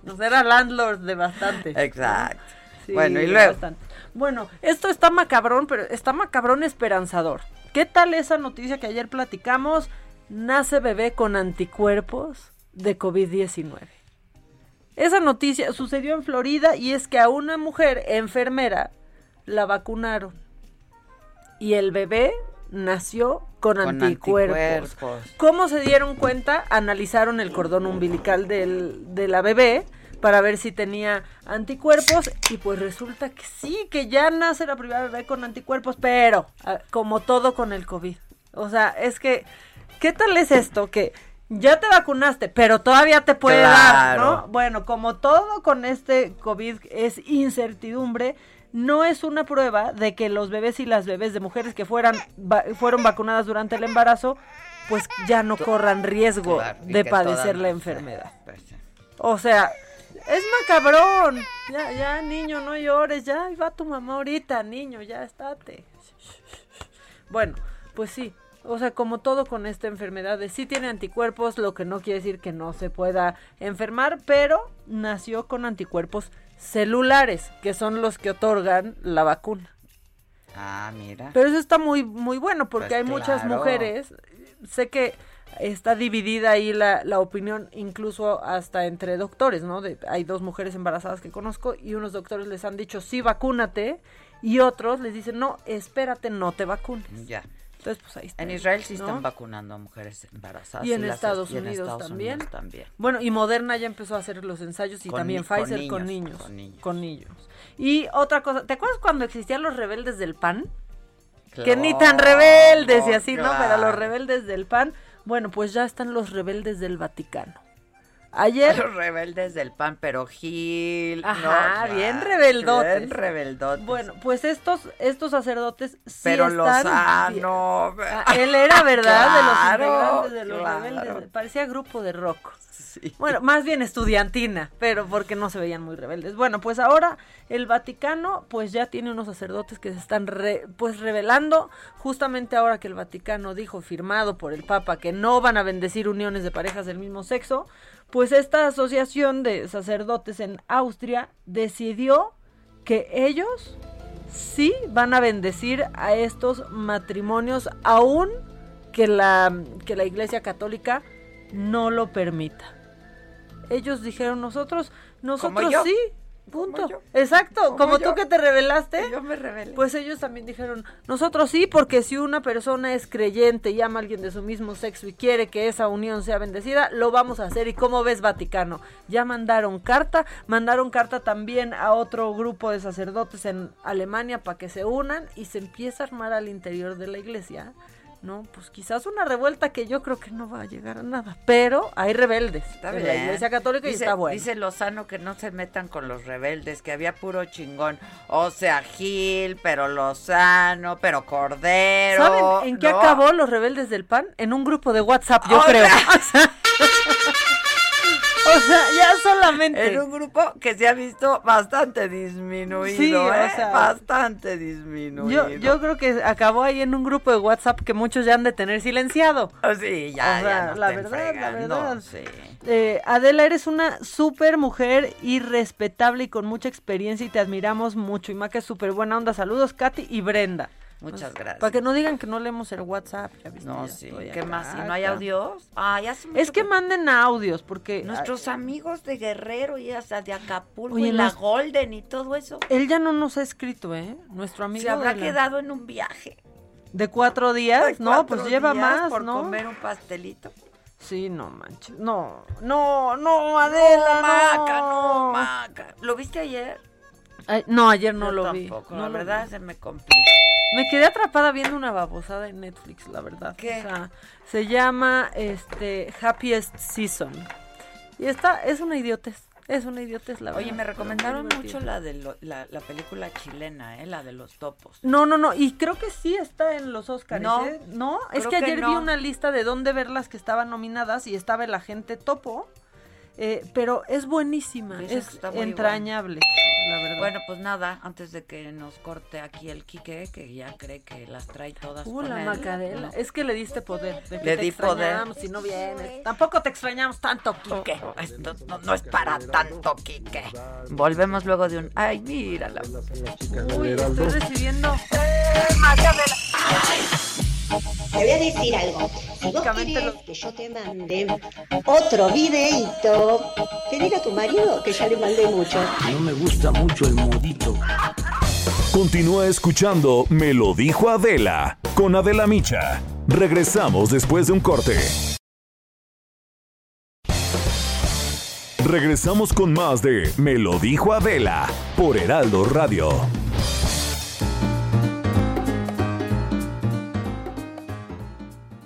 Nos era landlord de bastante. Exacto. Sí, bueno, y luego. bastante. Bueno, esto está macabrón, pero está macabrón esperanzador. ¿Qué tal esa noticia que ayer platicamos? Nace bebé con anticuerpos de COVID-19. Esa noticia sucedió en Florida y es que a una mujer enfermera la vacunaron. Y el bebé nació con, Con anticuerpos. anticuerpos. ¿Cómo se dieron cuenta? Analizaron el cordón umbilical del, de la bebé para ver si tenía anticuerpos y pues resulta que sí, que ya nace la primera bebé con anticuerpos, pero como todo con el COVID. O sea, es que, ¿qué tal es esto? Que ya te vacunaste, pero todavía te puede dar. ¿no? Bueno, como todo con este COVID es incertidumbre, no es una prueba de que los bebés y las bebés de mujeres que fueran va- fueron vacunadas durante el embarazo, pues ya no corran riesgo Claro, de padecer la enfermedad. O sea, es macabrón. Ya, ya, niño, no llores. Ya, ahí va tu mamá ahorita, niño, ya estate. Bueno, pues sí. O sea, como todo con esta enfermedad, de sí tiene anticuerpos, lo que no quiere decir que no se pueda enfermar, pero nació con anticuerpos celulares, que son los que otorgan la vacuna. Ah, mira. Pero eso está muy, muy bueno porque Pues hay muchas mujeres. Sé que está dividida ahí la, la opinión, incluso hasta entre doctores, ¿no? De, hay dos mujeres embarazadas que conozco y unos doctores les han dicho, sí, vacúnate, y otros les dicen, no, espérate, no te vacunes. Ya. Entonces, pues ahí está. En Israel sí ¿no? están vacunando a mujeres embarazadas. Y en las- Estados y en Unidos Estados también. Unidos también. Bueno, y Moderna ya empezó a hacer los ensayos y Con también ni- Pfizer con niños, con niños. Con niños. Y otra cosa, ¿te acuerdas cuando existían los rebeldes del PAN? que ni tan rebeldes y así, ¿no? Pero los rebeldes del PAN, bueno, pues ya están los rebeldes del Vaticano. Ayer, Los rebeldes del pan, pero Gil. Ajá, no, bien rebeldotes. Bien rebeldotes. bueno, pues estos estos sacerdotes sí pero Lozano. Ah, él era, *laughs* ¿verdad? de los integrantes de los claro. rebeldes. Parecía grupo de rock. Bueno, más bien estudiantina, pero porque no se veían muy rebeldes. Bueno, pues ahora el Vaticano pues ya tiene unos sacerdotes que se están re- pues revelando justamente ahora que el Vaticano dijo firmado por el Papa que no van a bendecir uniones de parejas del mismo sexo, pues esta asociación de sacerdotes en Austria decidió que ellos sí van a bendecir a estos matrimonios aún que la que la Iglesia Católica no lo permita. Ellos dijeron nosotros, nosotros sí, punto. Exacto, Como tú que te revelaste. Yo me rebelé. Pues ellos también dijeron, nosotros sí, porque si una persona es creyente y ama a alguien de su mismo sexo y quiere que esa unión sea bendecida, lo vamos a hacer. ¿Y cómo ves Vaticano? Ya mandaron carta, mandaron carta también a otro grupo de sacerdotes en Alemania para que se unan y se empieza a armar al interior de la iglesia. No, pues quizás una revuelta que yo creo que no va a llegar a nada, pero hay rebeldes Está en la bien. iglesia católica y dice, está bueno. Dice Lozano que no se metan con los rebeldes, que había puro chingón. O sea, Gil, pero Lozano, pero Cordero. ¿Saben en qué ¿no? acabó los rebeldes del PAN? En un grupo de WhatsApp, yo O creo. *laughs* O sea, ya solamente. En un grupo que se ha visto bastante disminuido, Sí, o ¿eh? sea, bastante disminuido. Yo, yo creo que acabó ahí en un grupo de WhatsApp que muchos ya han de tener silenciado. Oh, sí, ya, O ya nos la verdad, la verdad. sí. Eh, Adela, eres una súper mujer y respetable y con mucha experiencia y te admiramos mucho. Y Maca es súper buena onda. Saludos, Katy y Brenda. Muchas gracias. Para que no digan que no leemos el WhatsApp. ya viste, No, ya sí. ¿Qué acá, más? ¿Y no hay audios? Ay, hace mucho Es que manden audios porque... Nuestros amigos de Guerrero y hasta de Acapulco Oye, y la nos- Golden y todo eso. Él ya no nos ha escrito, ¿eh? Nuestro amigo. Se habrá la- quedado en un viaje. ¿De cuatro días? Ay, no, cuatro pues lleva días más, por ¿no? comer un pastelito. Sí, no manches. No, no, no, Adela, no, Maca, no. no, Maca. ¿Lo viste ayer? Ay, no, ayer no Yo lo tampoco, vi. la no lo verdad vi. se me complica. Me quedé atrapada viendo una babosada en Netflix, la verdad. ¿Qué? O sea, se llama este Happiest Season. Y esta es una idiotez. Es una idiotez la Oye, verdad. me recomendaron mucho la de lo- la, la película chilena, ¿eh? La de los topos. No, no, no, y creo que sí está en los Oscars. No, ¿eh? no, es que que ayer vi una lista de dónde ver las que estaban nominadas y estaba el agente topo, eh, pero es buenísima, es entrañable, la verdad. Bueno, pues nada, antes de que nos corte aquí el Quique, que ya cree que las trae todas Uh, con la él, Macarela. ¿no? Es que le diste poder. De Le te di poder. Si no vienes. Tampoco te extrañamos tanto, Quique. Esto no, no es para tanto, Quique. Volvemos luego de un... Ay, mírala. Uy, estoy recibiendo... Te voy a decir algo. Si vos querés que yo te mande otro videito, pedir a tu marido que ya le mandé mucho. No me gusta mucho el modito. Continúa escuchando Me lo dijo Adela con Adela Micha. Regresamos después de un corte. Regresamos con más de Me lo dijo Adela por Heraldo Radio.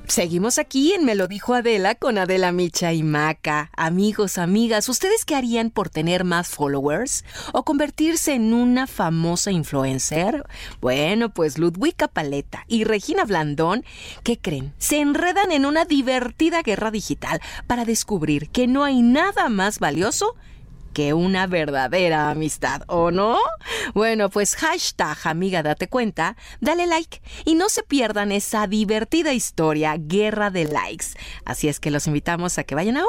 Seguimos aquí en Me lo dijo Adela con Adela Micha y Maca. Amigos, amigas, ¿ustedes qué harían por tener más followers o convertirse en una famosa influencer? Bueno, pues Ludwika Paleta y Regina Blandón, ¿qué creen? Se enredan en una divertida guerra digital para descubrir que no hay nada más valioso una verdadera amistad, ¿o no? Bueno, pues hashtag amiga date cuenta, dale like y no se pierdan esa divertida historia Guerra de Likes. Así es que los invitamos a que vayan ahora,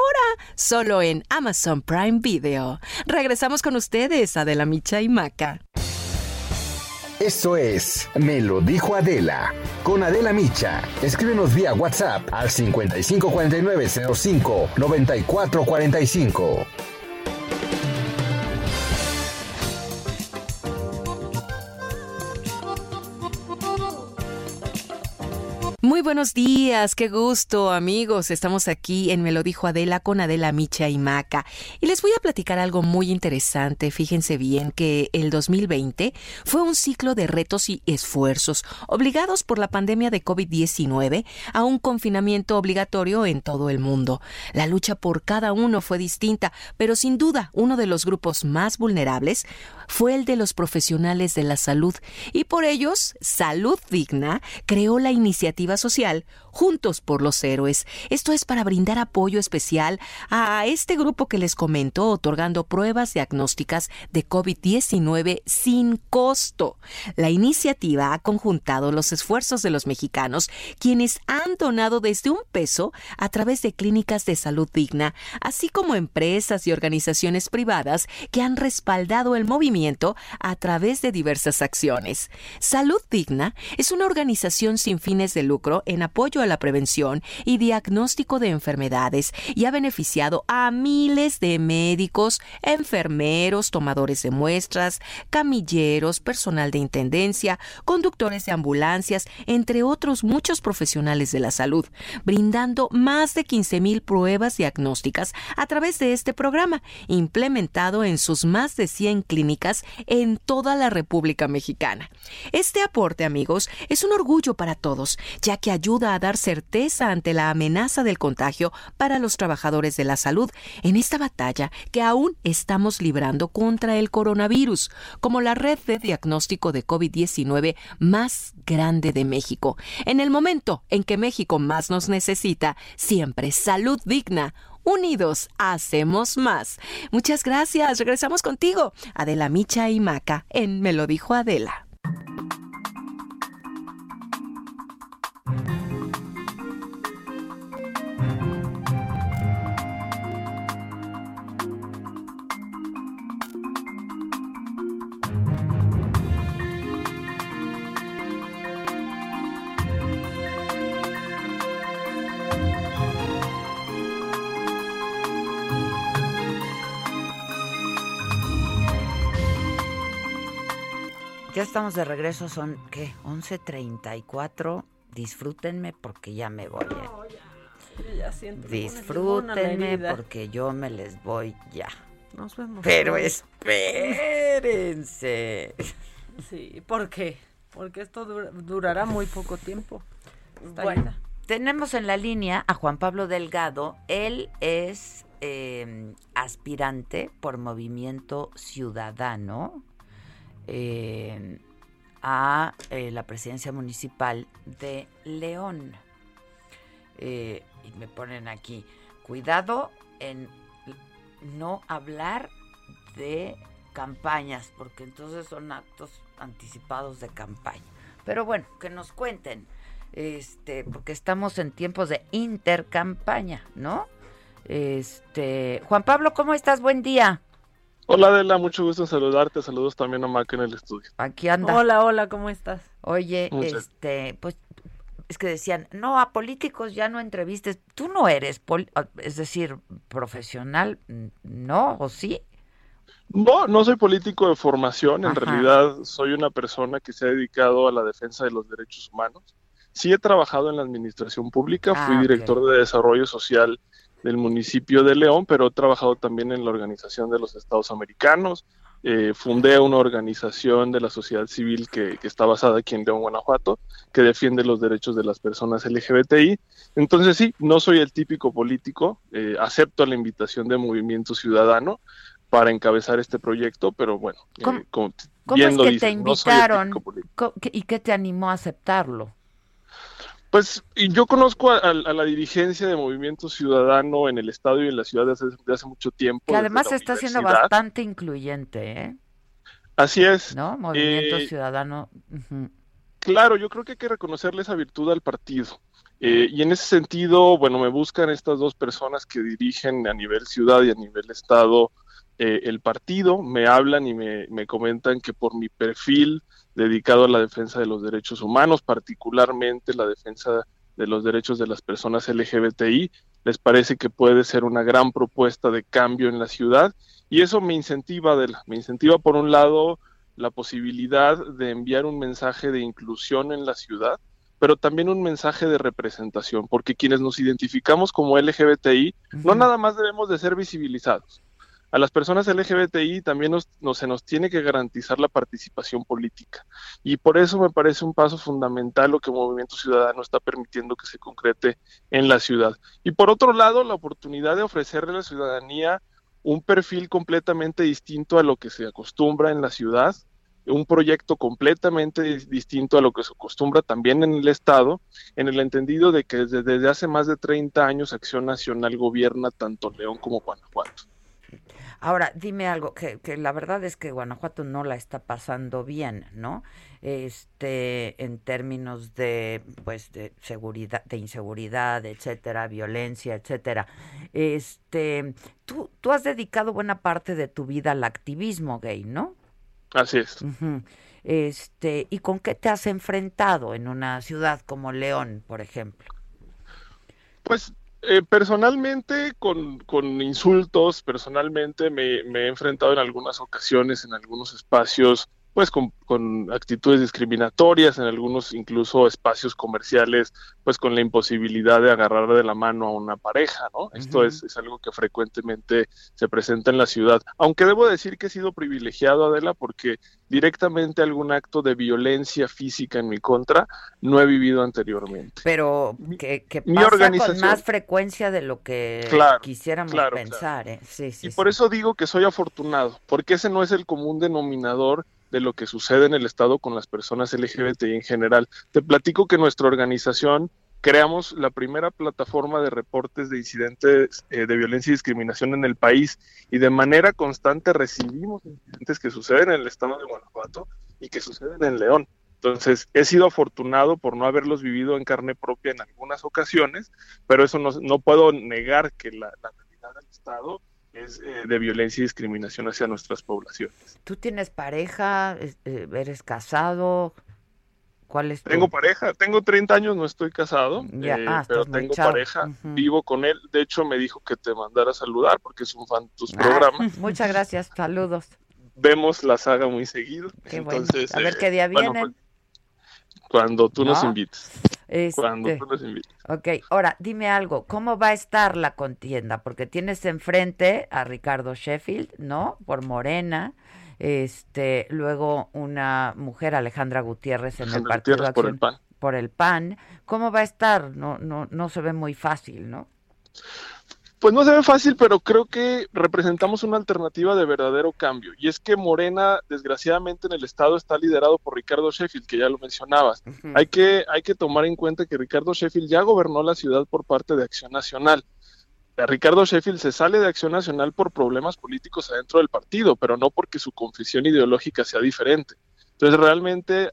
solo en Amazon Prime Video. Regresamos con ustedes, Adela Micha y Maca. Esto es Me lo dijo Adela. Con Adela Micha. Escríbenos vía WhatsApp al 554905 9445. Muy buenos días, qué gusto amigos. Estamos aquí en Me lo dijo Adela con Adela Micha y Maca. Y les voy a platicar algo muy interesante. Fíjense bien que el 2020 fue un ciclo de retos y esfuerzos obligados por la pandemia de COVID-19 a un confinamiento obligatorio en todo el mundo. La lucha por cada uno fue distinta, pero sin duda uno de los grupos más vulnerables fue el de los profesionales de la salud. Y por ellos, Salud Digna creó la iniciativa social Juntos por los Héroes. Esto es para brindar apoyo especial a este grupo que les comento, otorgando pruebas diagnósticas de COVID-19 sin costo. La iniciativa ha conjuntado los esfuerzos de los mexicanos, quienes han donado desde un peso a través de clínicas de salud digna, así como empresas y organizaciones privadas que han respaldado el movimiento a través de diversas acciones. Salud Digna es una organización sin fines de lucro en apoyo a la prevención y diagnóstico de enfermedades y ha beneficiado a miles de médicos, enfermeros, tomadores de muestras, camilleros, personal de intendencia, conductores de ambulancias, entre otros muchos profesionales de la salud, brindando más de 15 mil pruebas diagnósticas a través de este programa, implementado en sus más de 100 clínicas en toda la República Mexicana. Este aporte, amigos, es un orgullo para todos, ya que ayuda a dar certeza ante la amenaza del contagio para los trabajadores de la salud en esta batalla que aún estamos librando contra el coronavirus, como la red de diagnóstico de COVID-19 más grande de México. En el momento en que México más nos necesita, siempre salud digna. Unidos hacemos más. Muchas gracias. Regresamos contigo, Adela Micha y Maca, en Me lo dijo Adela. Ya estamos de regreso, son, ¿qué? 11.34. Disfrútenme porque ya me voy. ¿eh? Ya siento Disfrútenme porque yo me les voy ya. Nos vemos. Pero espérense. Sí, ¿por qué? Porque esto dura- durará muy poco tiempo. Esta Bueno, tenemos en la línea a Juan Pablo Delgado. Él es eh, aspirante por Movimiento Ciudadano eh, a eh, la presidencia municipal de León. Eh, y me ponen aquí, cuidado en no hablar de campañas, porque entonces son actos anticipados de campaña. Pero bueno, que nos cuenten, este, porque estamos en tiempos de intercampaña, ¿no? Este, Juan Pablo, ¿cómo estás? Buen día. Hola Adela, mucho gusto en saludarte. Saludos también a Mac en el estudio. Aquí anda. Hola, hola, ¿cómo estás? Oye, Muchas- este, pues es que decían, no, a políticos ya no entrevistes. Tú no eres, pol- es decir, profesional, ¿no? ¿O sí? No, no soy político de formación. En Ajá. realidad soy una persona que se ha dedicado a la defensa de los derechos humanos. Sí he trabajado en la administración pública. Ah, Fui ok. director de desarrollo social del municipio de León, pero he trabajado también en la Organización de los Estados Americanos. Eh, fundé una organización de la sociedad civil que, que está basada aquí en León, Guanajuato, que defiende los derechos de las personas LGBTI. Entonces sí, no soy el típico político, eh, acepto la invitación de Movimiento Ciudadano para encabezar este proyecto, pero bueno, eh, ¿Cómo- como ¿Cómo es que te no soy el invitaron? político. ¿Y qué te animó a aceptarlo? Pues yo conozco a, a- a la dirigencia de Movimiento Ciudadano en el Estado y en la ciudad desde hace, mucho tiempo. Que además está siendo bastante incluyente, ¿eh? Así es. ¿No? Movimiento Eh, Ciudadano. Claro, yo creo que hay que reconocerle esa virtud al partido. Eh, y en ese sentido, bueno, me buscan estas dos personas que dirigen a nivel ciudad y a nivel estado eh, el partido, me hablan y me, me comentan que por mi perfil dedicado a la defensa de los derechos humanos, particularmente la defensa de los derechos de las personas LGBTI, les parece que puede ser una gran propuesta de cambio en la ciudad y eso me incentiva, Adela, me incentiva por un lado la posibilidad de enviar un mensaje de inclusión en la ciudad, pero también un mensaje de representación, porque quienes nos identificamos como LGBTI, no nada más debemos de ser visibilizados. A las personas LGBTI también nos, se nos tiene que garantizar la participación política. Y por eso me parece un paso fundamental lo que Movimiento Ciudadano está permitiendo que se concrete en la ciudad. Y por otro lado, la oportunidad de ofrecerle a la ciudadanía un perfil completamente distinto a lo que se acostumbra en la ciudad, un proyecto completamente dis- distinto a lo que se acostumbra también en el Estado, en el entendido de que desde, desde hace más de 30 años Acción Nacional gobierna tanto León como Guanajuato. Ahora, dime algo, que, que la verdad es que Guanajuato no la está pasando bien, ¿no? Este, en términos de, pues, de seguridad, de inseguridad, etcétera, violencia, etcétera. Este, tú, tú has dedicado buena parte de tu vida al activismo gay, ¿no? Así es. Este, ¿y con qué te has enfrentado en una ciudad como León, por ejemplo? Pues eh, personalmente con, con insultos, personalmente me, me he enfrentado en algunas ocasiones, en algunos espacios, pues con, con actitudes discriminatorias, en algunos incluso espacios comerciales, pues con la imposibilidad de agarrar de la mano a una pareja, ¿no? Esto es, es algo que frecuentemente se presenta en la ciudad. Aunque debo decir que he sido privilegiado, Adela, porque directamente algún acto de violencia física en mi contra no he vivido anteriormente. Pero que, que mi pasa con más frecuencia de lo que Claro, quisiéramos claro, pensar, ¿eh? Sí, sí, Y por eso digo que soy afortunado, porque ese no es el común denominador de lo que sucede en el Estado con las personas LGBTI en general. Te platico que nuestra organización creamos la primera plataforma de reportes de incidentes eh, de violencia y discriminación en el país y de manera constante recibimos incidentes que suceden en el Estado de Guanajuato y que suceden en León. Entonces, he sido afortunado por no haberlos vivido en carne propia en algunas ocasiones, pero eso no, no puedo negar que la, la realidad del Estado es eh, de violencia y discriminación hacia nuestras poblaciones. ¿Tú tienes pareja? Eh, ¿Eres casado? ¿Cuál es tu- Tengo pareja, tengo 30 años, no estoy casado, Ya, eh, ah, pero tengo pareja, vivo con él, de hecho me dijo que te mandara a saludar porque es un fan de tus Ah, programas. *laughs* muchas gracias, saludos. Vemos la saga muy seguido, Qué bueno. entonces... A ver eh, qué día bueno, vienen. pues, cuando tú nos ¿No? Cuando Este, tú nos invites. Ok, ahora dime algo, ¿cómo va a estar la contienda? Porque tienes enfrente a Ricardo Sheffield, ¿no? Por Morena, este, luego una mujer, Alejandra Gutiérrez, en el Partido Gutiérrez por el Acción, por el PAN, ¿cómo va a estar? No, no, no se ve muy fácil, ¿no? Pues no se ve fácil, pero creo que representamos una alternativa de verdadero cambio. Y es que Morena, desgraciadamente, en el Estado está liderado por Ricardo Sheffield, que ya lo mencionabas. hay, que, hay que tomar en cuenta que Ricardo Sheffield ya gobernó la ciudad por parte de Acción Nacional. Ricardo Sheffield se sale de Acción Nacional por problemas políticos adentro del partido, pero no porque su confesión ideológica sea diferente. Entonces, realmente,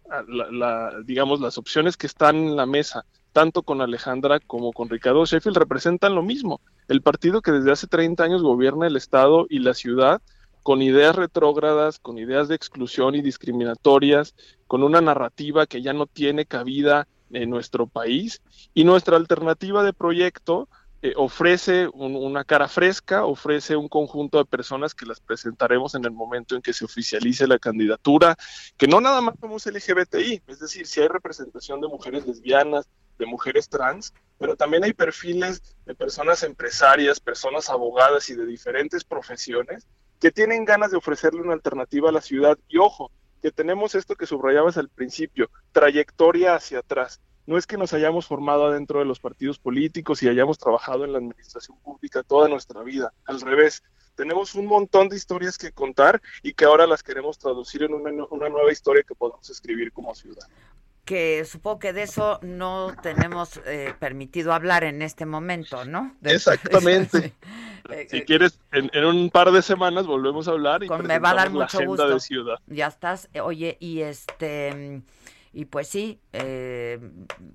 digamos, las opciones que están en la mesa, tanto con Alejandra como con Ricardo Sheffield, representan lo mismo. El partido que desde hace 30 años gobierna el Estado y la ciudad con ideas retrógradas, con ideas de exclusión y discriminatorias, con una narrativa que ya no tiene cabida en nuestro país. Y nuestra alternativa de proyecto eh, ofrece una cara fresca, ofrece un conjunto de personas que las presentaremos en el momento en que se oficialice la candidatura, que no nada más somos LGBTI, es decir, si hay representación de mujeres lesbianas, de mujeres trans, pero también hay perfiles de personas empresarias, personas abogadas y de diferentes profesiones que tienen ganas de ofrecerle una alternativa a la ciudad. Y ojo, que tenemos esto que subrayabas al principio, trayectoria hacia atrás no es que nos hayamos formado adentro de los partidos políticos y hayamos trabajado en la administración pública toda nuestra vida, al revés. Tenemos un montón de historias que contar y que ahora las queremos traducir en una, nueva historia que podamos escribir como ciudad que supongo que de eso no tenemos eh, permitido hablar en este momento, ¿no? *laughs* Exactamente. *laughs* si eh, quieres, en, un par de semanas volvemos a hablar y con, me va a dar mucho gusto. de ciudad. Ya estás. Oye, y este y pues sí, eh,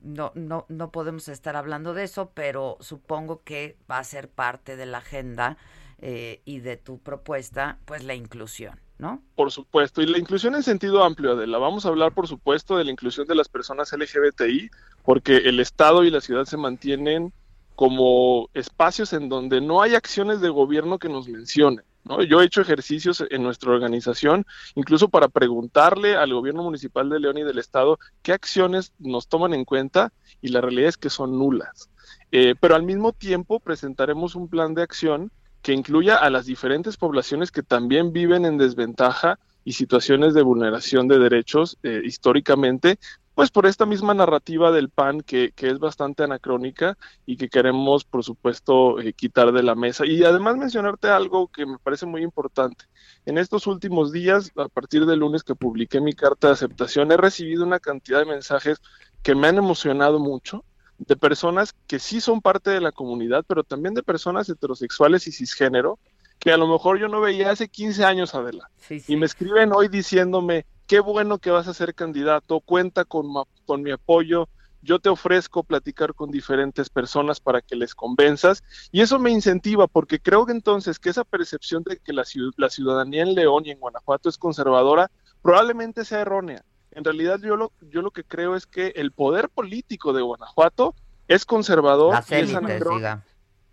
no, no, no podemos estar hablando de eso, pero supongo que va a ser parte de la agenda eh, y de tu propuesta, pues la inclusión. ¿No? Por supuesto, y la inclusión en sentido amplio, Adela. Vamos a hablar, por supuesto, de la inclusión de las personas LGBTI, porque el Estado y la ciudad se mantienen como espacios en donde no hay acciones de gobierno que nos mencionen. Yo he hecho ejercicios en nuestra organización, incluso para preguntarle al gobierno municipal de León y del Estado qué acciones nos toman en cuenta y la realidad es que son nulas. Eh, pero al mismo tiempo presentaremos un plan de acción que incluya a las diferentes poblaciones que también viven en desventaja y situaciones de vulneración de derechos eh, históricamente, pues por esta misma narrativa del PAN que, es bastante anacrónica y que queremos, por supuesto, eh, quitar de la mesa. Y además mencionarte algo que me parece muy importante. En estos últimos días, a partir del lunes que publiqué mi carta de aceptación, he recibido una cantidad de mensajes que me han emocionado mucho de personas que sí son parte de la comunidad, pero también de personas heterosexuales y cisgénero, que a lo mejor yo no veía hace 15 años, Adela. Y me escriben hoy diciéndome, qué bueno que vas a ser candidato, cuenta con, con mi apoyo, yo te ofrezco platicar con diferentes personas para que les convenzas y eso me incentiva porque creo que entonces que esa percepción de que la, la ciudadanía en León y en Guanajuato es conservadora probablemente sea errónea. En realidad yo lo, yo lo que creo es que el poder político de Guanajuato es conservador. y es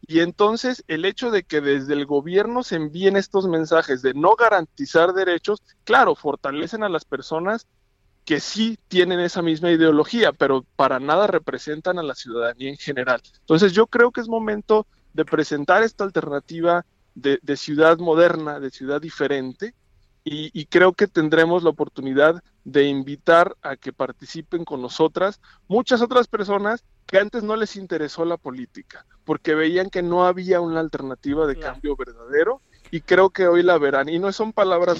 y entonces el hecho de que desde el gobierno se envíen estos mensajes de no garantizar derechos, claro, fortalecen a las personas que sí tienen esa misma ideología, pero para nada representan a la ciudadanía en general. Entonces yo creo que es momento de presentar esta alternativa de, ciudad moderna, de ciudad diferente, y, creo que tendremos la oportunidad de invitar a que participen con nosotras muchas otras personas que antes no les interesó la política, porque veían que no había una alternativa de cambio verdadero y creo que hoy la verán. Y no son palabras,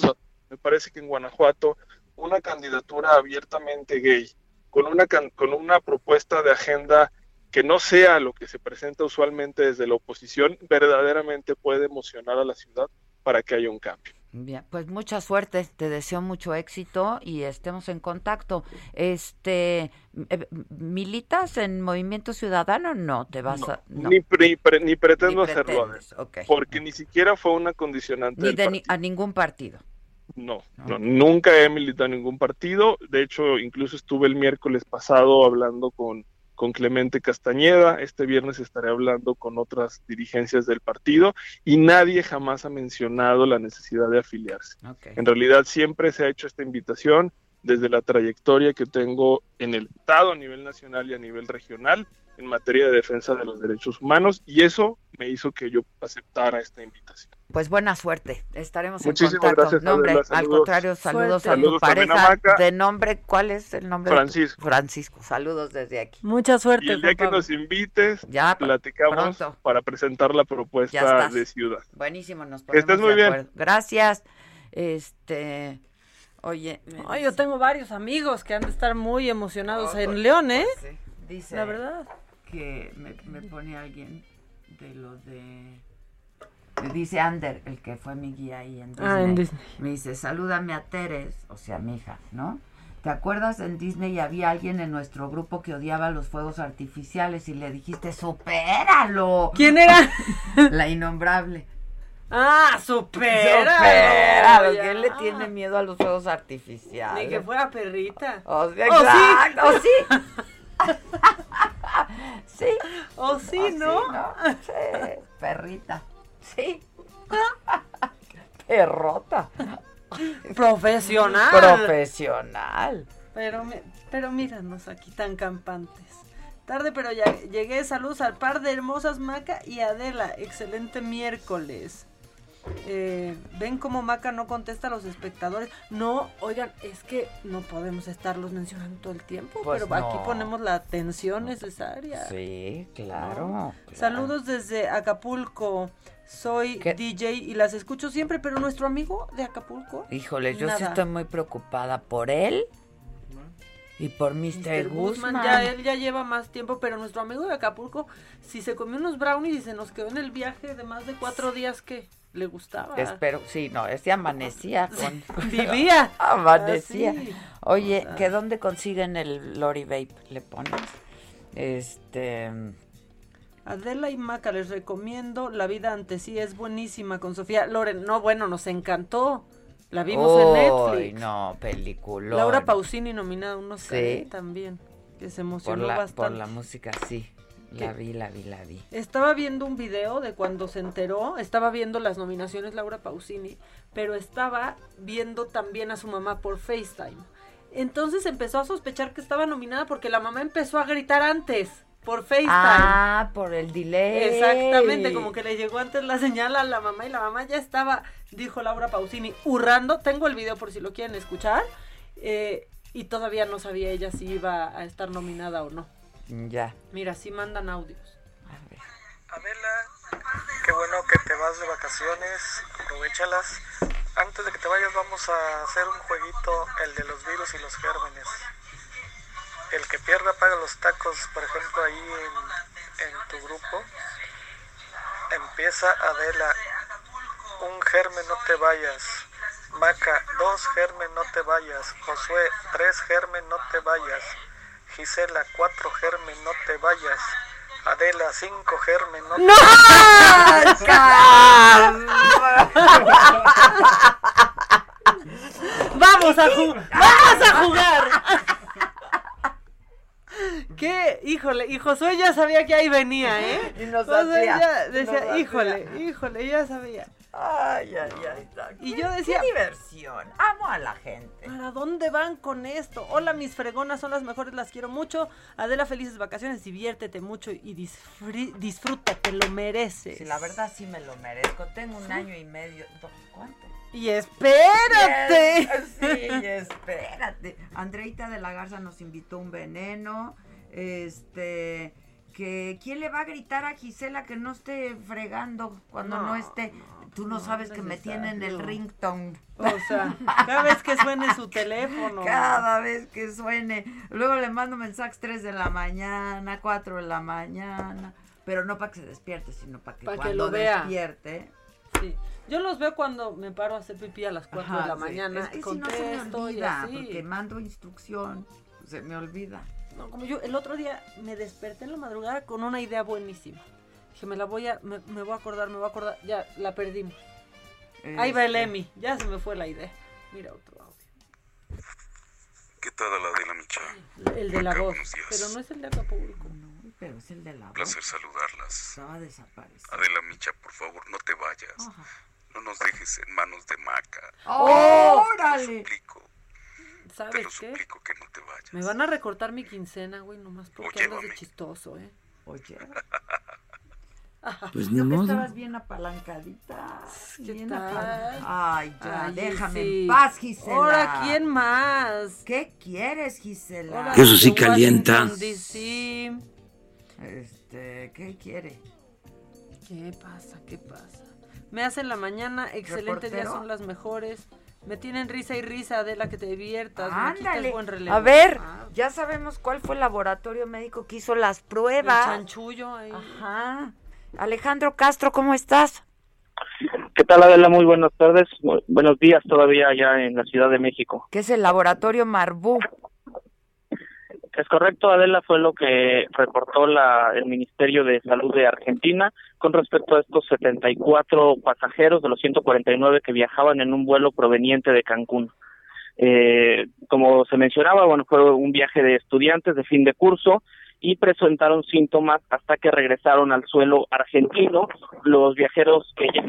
me parece que en Guanajuato una candidatura abiertamente gay, con una, con una propuesta de agenda que no sea lo que se presenta usualmente desde la oposición, verdaderamente puede emocionar a la ciudad para que haya un cambio. Bien, pues mucha suerte, te deseo mucho éxito y estemos en contacto. Este, eh, ¿militas en Movimiento Ciudadano? No, te vas a... Ni, ni, pretendo hacerlo, porque ni siquiera fue una condicionante. Ni a ningún partido. No, no, nunca he militado en ningún partido. De hecho, incluso estuve el miércoles pasado hablando con con Clemente Castañeda. Este viernes estaré hablando con otras dirigencias del partido y nadie jamás ha mencionado la necesidad de afiliarse. En realidad siempre se ha hecho esta invitación desde la trayectoria que tengo en el Estado a nivel nacional y a nivel regional en materia de defensa de los derechos humanos y eso me hizo que yo aceptara esta invitación. Pues buena suerte, estaremos Muchísimas en contacto. gracias, nombre, Adela, al contrario, saludos Suerte. a tu Saludos a pareja. Maca. De nombre, ¿cuál es el nombre? de tu- Francisco. Francisco, saludos desde aquí. Mucha suerte. Y el día que nos invites, Ya, platicamos pronto. para presentar la propuesta de ciudad. Buenísimo, nos Que estés ponemos muy de bien. Gracias. Este, oye, yo tengo varios amigos que han de estar muy emocionados Oh, en pues, León, ¿eh? pues sí. Dice La verdad. Que me, me pone alguien de lo de me dice Ander, el que fue mi guía ahí en Disney. Ah, en Disney. Me dice, salúdame a Teres, o sea, mi hija, ¿no? ¿Te acuerdas en Disney había alguien en nuestro grupo que odiaba los fuegos artificiales y le dijiste, supéralo? ¿Quién era? *laughs* La innombrable. Ah, supera. Supéralo. ¿Quién le tiene miedo a los fuegos artificiales? Ni que fuera perrita. O sea, ¿O sí? exacto, o sí. *laughs* sí. O sí, ¿no? Sí, perrita. Sí. Perrota. Profesional. Profesional. Pero, pero míranos aquí tan campantes. Tarde, pero ya llegué. Saludos al par de hermosas Maca y Adela. Excelente miércoles. Eh, ¿Ven cómo Maca no contesta a los espectadores? No, oigan, es que no podemos estarlos mencionando todo el tiempo, Pues pero aquí no. ponemos la atención necesaria. Sí, claro. ¿no? claro. Saludos desde Acapulco. Soy DJ y las escucho siempre, pero nuestro amigo de Acapulco. Híjole, yo sí nada. estoy muy preocupada por él y por Mr. Mr. Guzmán. Ya él ya lleva más tiempo, pero nuestro amigo de Acapulco, si se comió unos brownies y se nos quedó en el viaje de más de cuatro días que le gustaba. Espero, sí, no, este amanecía *laughs* con... Vivía. *laughs* amanecía. Así. Oye, O sea. ¿que dónde consiguen el Lori Vape? Le pones. Este... Adela y Maca, les recomiendo La vida ante sí, es buenísima con Sofía Loren. No, bueno, nos encantó. La vimos en Netflix. no, película. Laura Pausini nominada a un Oscar Sí. ¿eh? también, que se Por emocionó la, bastante. por la música, sí. La vi, la vi, la vi. Estaba viendo un video de cuando se enteró, estaba viendo las nominaciones Laura Pausini, pero estaba viendo también a su mamá por FaceTime. Entonces empezó a sospechar que estaba nominada porque la mamá empezó a gritar antes por FaceTime. Ah, por el delay. Exactamente, como que le llegó antes la señal a la mamá y la mamá ya estaba, dijo Laura Pausini, hurrando. Tengo el video por si lo quieren escuchar. eh, y todavía no sabía ella si iba a estar nominada o no. Ya. Mira, sí mandan audios. Adela, qué bueno que te vas de vacaciones, aprovechalas. Antes de que te vayas vamos a hacer un jueguito, el de los virus y los gérmenes. El que pierda paga los tacos, por ejemplo, ahí en, en tu grupo. Empieza Adela, un germen no te vayas. Maca, dos germen no te vayas. Josué, tres germen no te vayas. Gisela, cuatro germen no te vayas. Adela, cinco germen no te ¡No! Vamos a jugar. Vamos a jugar. ¿Qué? Híjole, y Josué ya sabía que ahí venía, ¿eh? Y nos Josué hacía, ya nos decía, hacía. híjole, híjole, ya sabía. Ay, ay, ay. Y yo decía, Qué diversión. Amo a la gente. ¿Para dónde van con esto? Hola, mis fregonas, son las mejores, las quiero mucho. Adela, felices vacaciones, diviértete mucho y disfruta, te lo mereces. Sí, la verdad sí me lo merezco. Tengo un año y medio. ¿Cuánto? Y espérate. Yes, Sí, espérate. Andreita de la Garza nos invitó un veneno. Este. Que, ¿Quién le va a gritar a Gisela que no esté fregando cuando no, No, esté? Tú no, no sabes que me tienen el ringtone. O sea, cada vez que suene su teléfono. Cada vez que suene. Luego le mando mensajes 3 de la mañana, 4 de la mañana. Pero no para que se despierte, sino para que Pa' que cuando lo vea. despierte. Sí. Yo los veo cuando me paro a hacer pipí a las 4 Ajá, de la sí. mañana. Es que y si no se me olvida, porque mando instrucción, se me olvida. No, como yo el otro día me desperté en la madrugada con una idea buenísima. Dije, me la voy a, me, me voy a acordar, me voy a acordar. Ya, la perdimos. Ahí va el Este, Emi, ya se me fue la idea. Mira otro audio. ¿Qué tal a la de la Micha? El de la voz. Pero no es el de Acapulco. Pero es el de la Un placer saludarlas. Estaba desaparecido. Adela Micha, por favor, no te vayas. No nos dejes en manos de Maca. ¡Órale! Te suplico, te ¿Sabes lo qué? suplico que no te vayas. Me van a recortar mi quincena, güey, nomás porque andas de chistoso, ¿eh? Oye. *laughs* *laughs* Pues ni modo. estabas bien apalancadita. ¿Qué bien tal? apalancada. Ay, ya, Ay, déjame sí. en paz, Gisela. Ahora, ¿quién más? ¿Qué quieres, Gisela? Ahora Eso sí calienta. D.C. Este, ¿qué quiere? ¿Qué pasa? ¿Qué pasa? Me hacen la mañana, excelente día, ¿Reportero? son las mejores. Me tienen risa y risa, Adela, que te diviertas. Ándale. buen relevo. A ver, Ah, ya sabemos cuál fue el laboratorio médico que hizo las el pruebas. chanchullo ahí. Ajá. Alejandro Castro, ¿cómo estás? ¿Qué tal, Adela? Muy buenas tardes. Bu- Buenos días todavía allá en la Ciudad de México. ¿Qué es el laboratorio Marbú? Es correcto, Adela, fue lo que reportó la, el Ministerio de Salud de Argentina con respecto a estos 74 pasajeros de los 149 que viajaban en un vuelo proveniente de Cancún. Eh, como se mencionaba, bueno, fue un viaje de estudiantes de fin de curso y presentaron síntomas hasta que regresaron al suelo argentino. Los viajeros que ya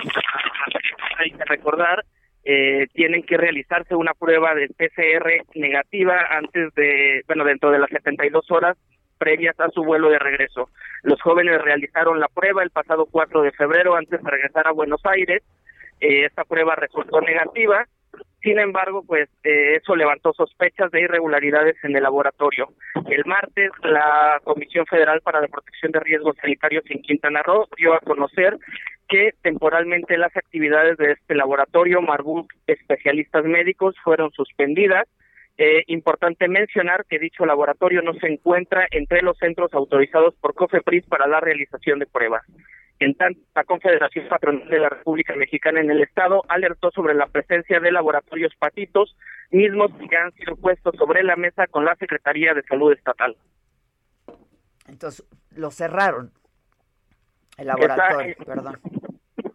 hay que recordar eh, tienen que realizarse una prueba de PCR negativa antes de, bueno, dentro de las 72 horas previas a su vuelo de regreso. Los jóvenes realizaron la prueba el pasado 4 de febrero antes de regresar a Buenos Aires. Eh, esta prueba resultó negativa. Sin embargo, pues eh, eso levantó sospechas de irregularidades en el laboratorio. El martes, la Comisión Federal para la Protección de Riesgos Sanitarios en Quintana Roo dio a conocer que temporalmente las actividades de este laboratorio Marbut Especialistas Médicos fueron suspendidas. Eh, importante mencionar que dicho laboratorio no se encuentra entre los centros autorizados por COFEPRIS para la realización de pruebas. En tanto, la Confederación Patronal de la República Mexicana en el Estado alertó sobre la presencia de laboratorios patitos, mismos que han sido puestos sobre la mesa con la Secretaría de Salud Estatal. Entonces, lo cerraron. El laboratorio, Está- perdón.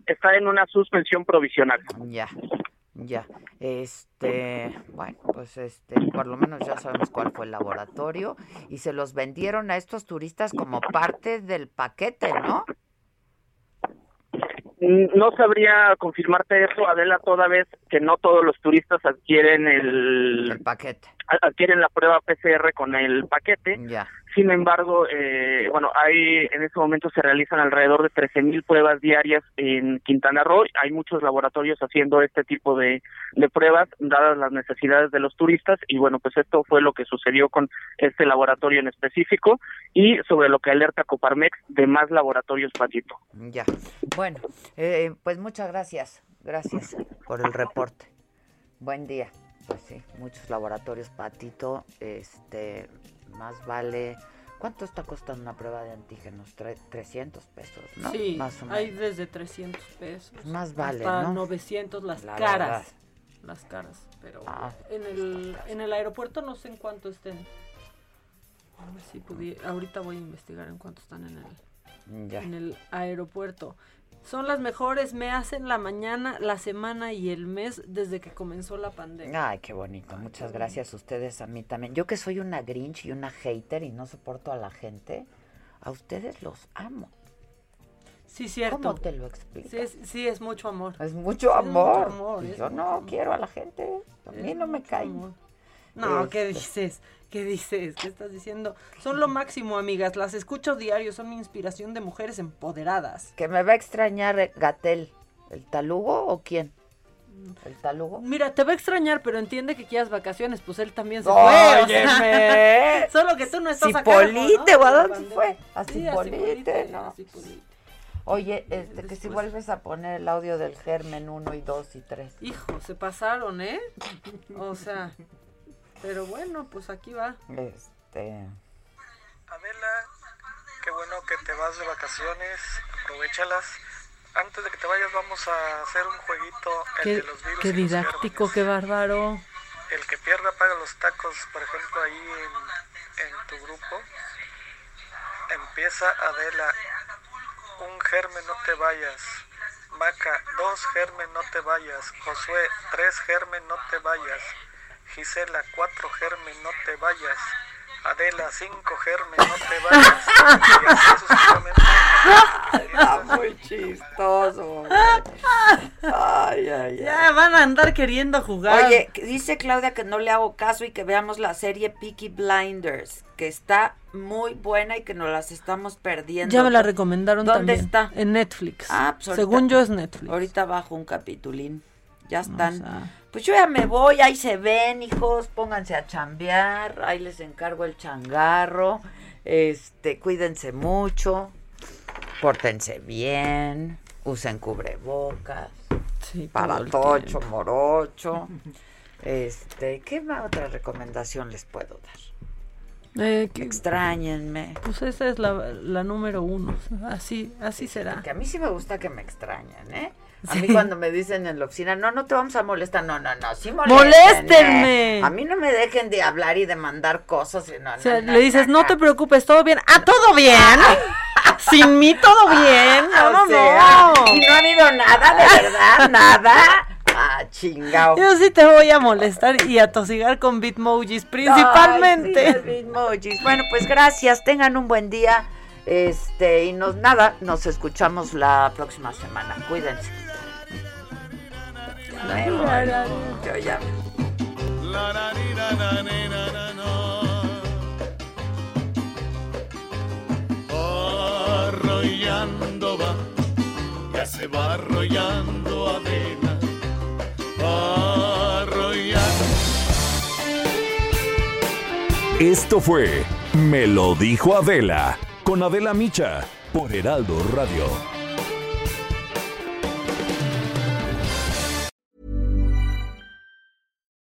Está en una suspensión provisional. Ya, ya. Este, bueno, pues este, por lo menos ya sabemos cuál fue el laboratorio y se los vendieron a estos turistas como parte del paquete, ¿no? Mm, No sabría confirmarte eso, Adela, toda vez que no todos los turistas adquieren el, El paquete. adquieren la prueba PCR con el paquete. Ya. Sin embargo, eh, bueno, hay en este momento se realizan alrededor de 13.000 pruebas diarias en Quintana Roo. Hay muchos laboratorios haciendo este tipo de, de pruebas, dadas las necesidades de los turistas. Y bueno, pues esto fue lo que sucedió con este laboratorio en específico y sobre lo que alerta Coparmex de más laboratorios Patito. Ya. Bueno, eh, pues muchas gracias. Gracias por el reporte. Buen día. Pues sí, muchos laboratorios patito, este, más vale. ¿Cuánto está costando una prueba de antígenos? Tre- 300 pesos, ¿no? Sí, más o hay menos. desde 300 pesos. Más vale, hasta ¿no? 900 las La caras. verdad. Las caras, pero Ah. en el en el aeropuerto no sé en cuánto estén. A ver si pudi- ahorita voy a investigar en cuánto están en el Ya. en el aeropuerto. Son las mejores, me hacen la mañana, la semana y el mes desde que comenzó la pandemia. Ay, qué bonito. Muchas gracias a ustedes, a mí también. Yo que soy una grinch y una hater y no soporto a la gente, a ustedes los amo. Sí, cierto. ¿Cómo te lo explico? Sí, es, sí, es mucho amor. Es mucho Sí, amor. mucho amor, Y es yo mucho no amor. quiero a la gente. A mí Es no me cae. No, ¿qué Este. dices? ¿Qué dices? ¿Qué estás diciendo? Son lo máximo, amigas. Las escucho diario, son mi inspiración de mujeres empoderadas. Que me va a extrañar Gatel. ¿El talugo o quién? ¿El talugo? Mira, te va a extrañar, pero entiende que quieras vacaciones, pues él también se Óyeme. fue. *laughs* sea, solo que tú no estás a cargo, ¿no? Cipolite, ¿o a dónde fue? A Cipolite, Cipolite, ¿no? a Cipolite. Oye, este, que si vuelves a poner el audio del germen 1 y 2 y 3. Hijo, se pasaron, ¿eh? O sea, pero bueno, pues aquí va. Este. Adela, qué bueno que te vas de vacaciones, aprovechalas. Antes de que te vayas vamos a hacer un jueguito, el Qué, de los virus qué didáctico, qué bárbaro. El que pierda paga los tacos, por ejemplo, ahí en, en tu grupo. Empieza Adela. Un germen, no te vayas. Maca, dos germen, no te vayas. Josué, tres germen, no te vayas. Gisela, cuatro germen, no te vayas. Adela, cinco germen, no te vayas. Y así sucesivamente. Está muy chistoso. Ay, ay, Ya van a andar queriendo jugar. Oye, dice Claudia que no le hago caso y que veamos la serie Peaky Blinders, que está muy buena y que nos las estamos perdiendo. ya me la recomendaron ¿Dónde también. está? En Netflix. Ah, pues ahorita- Según yo es Netflix. Ahorita bajo un capitulín. Ya están. Pues yo ya me voy, ahí se ven, hijos, pónganse a chambear, ahí les encargo el changarro. Este, cuídense mucho, pórtense bien, usen cubrebocas. para todo el tocho, morocho. *laughs* Este, ¿qué más otra recomendación les puedo dar? Eh, que- Extrañenme. Pues esa es la, la número uno. Así, así será. Que a mí sí me gusta que me extrañen, ¿eh? A Sí. mí cuando me dicen en la oficina, no, no te vamos a molestar, no, no, no, sí ¡Moléstenme! moléstenme. A mí no me dejen de hablar y de mandar cosas. no, O sea, no, le dices, no, no te preocupes, todo bien. ¡Ah, todo bien! *laughs* Sin mí todo bien. No, no, sea, no. Y no ha habido nada, de verdad, nada. Ah, chingao. Yo sí te voy a molestar y a tosigar con bitmojis principalmente. Ay, sí, bitmojis. Bueno, pues gracias, tengan un buen día. Este, y nos nada, nos escuchamos la próxima semana. Cuídense. Yo ya Arrollando va, ya se va arrollando Adela. Arrollando. Esto fue Me lo dijo Adela con Adela Micha por Heraldo Radio.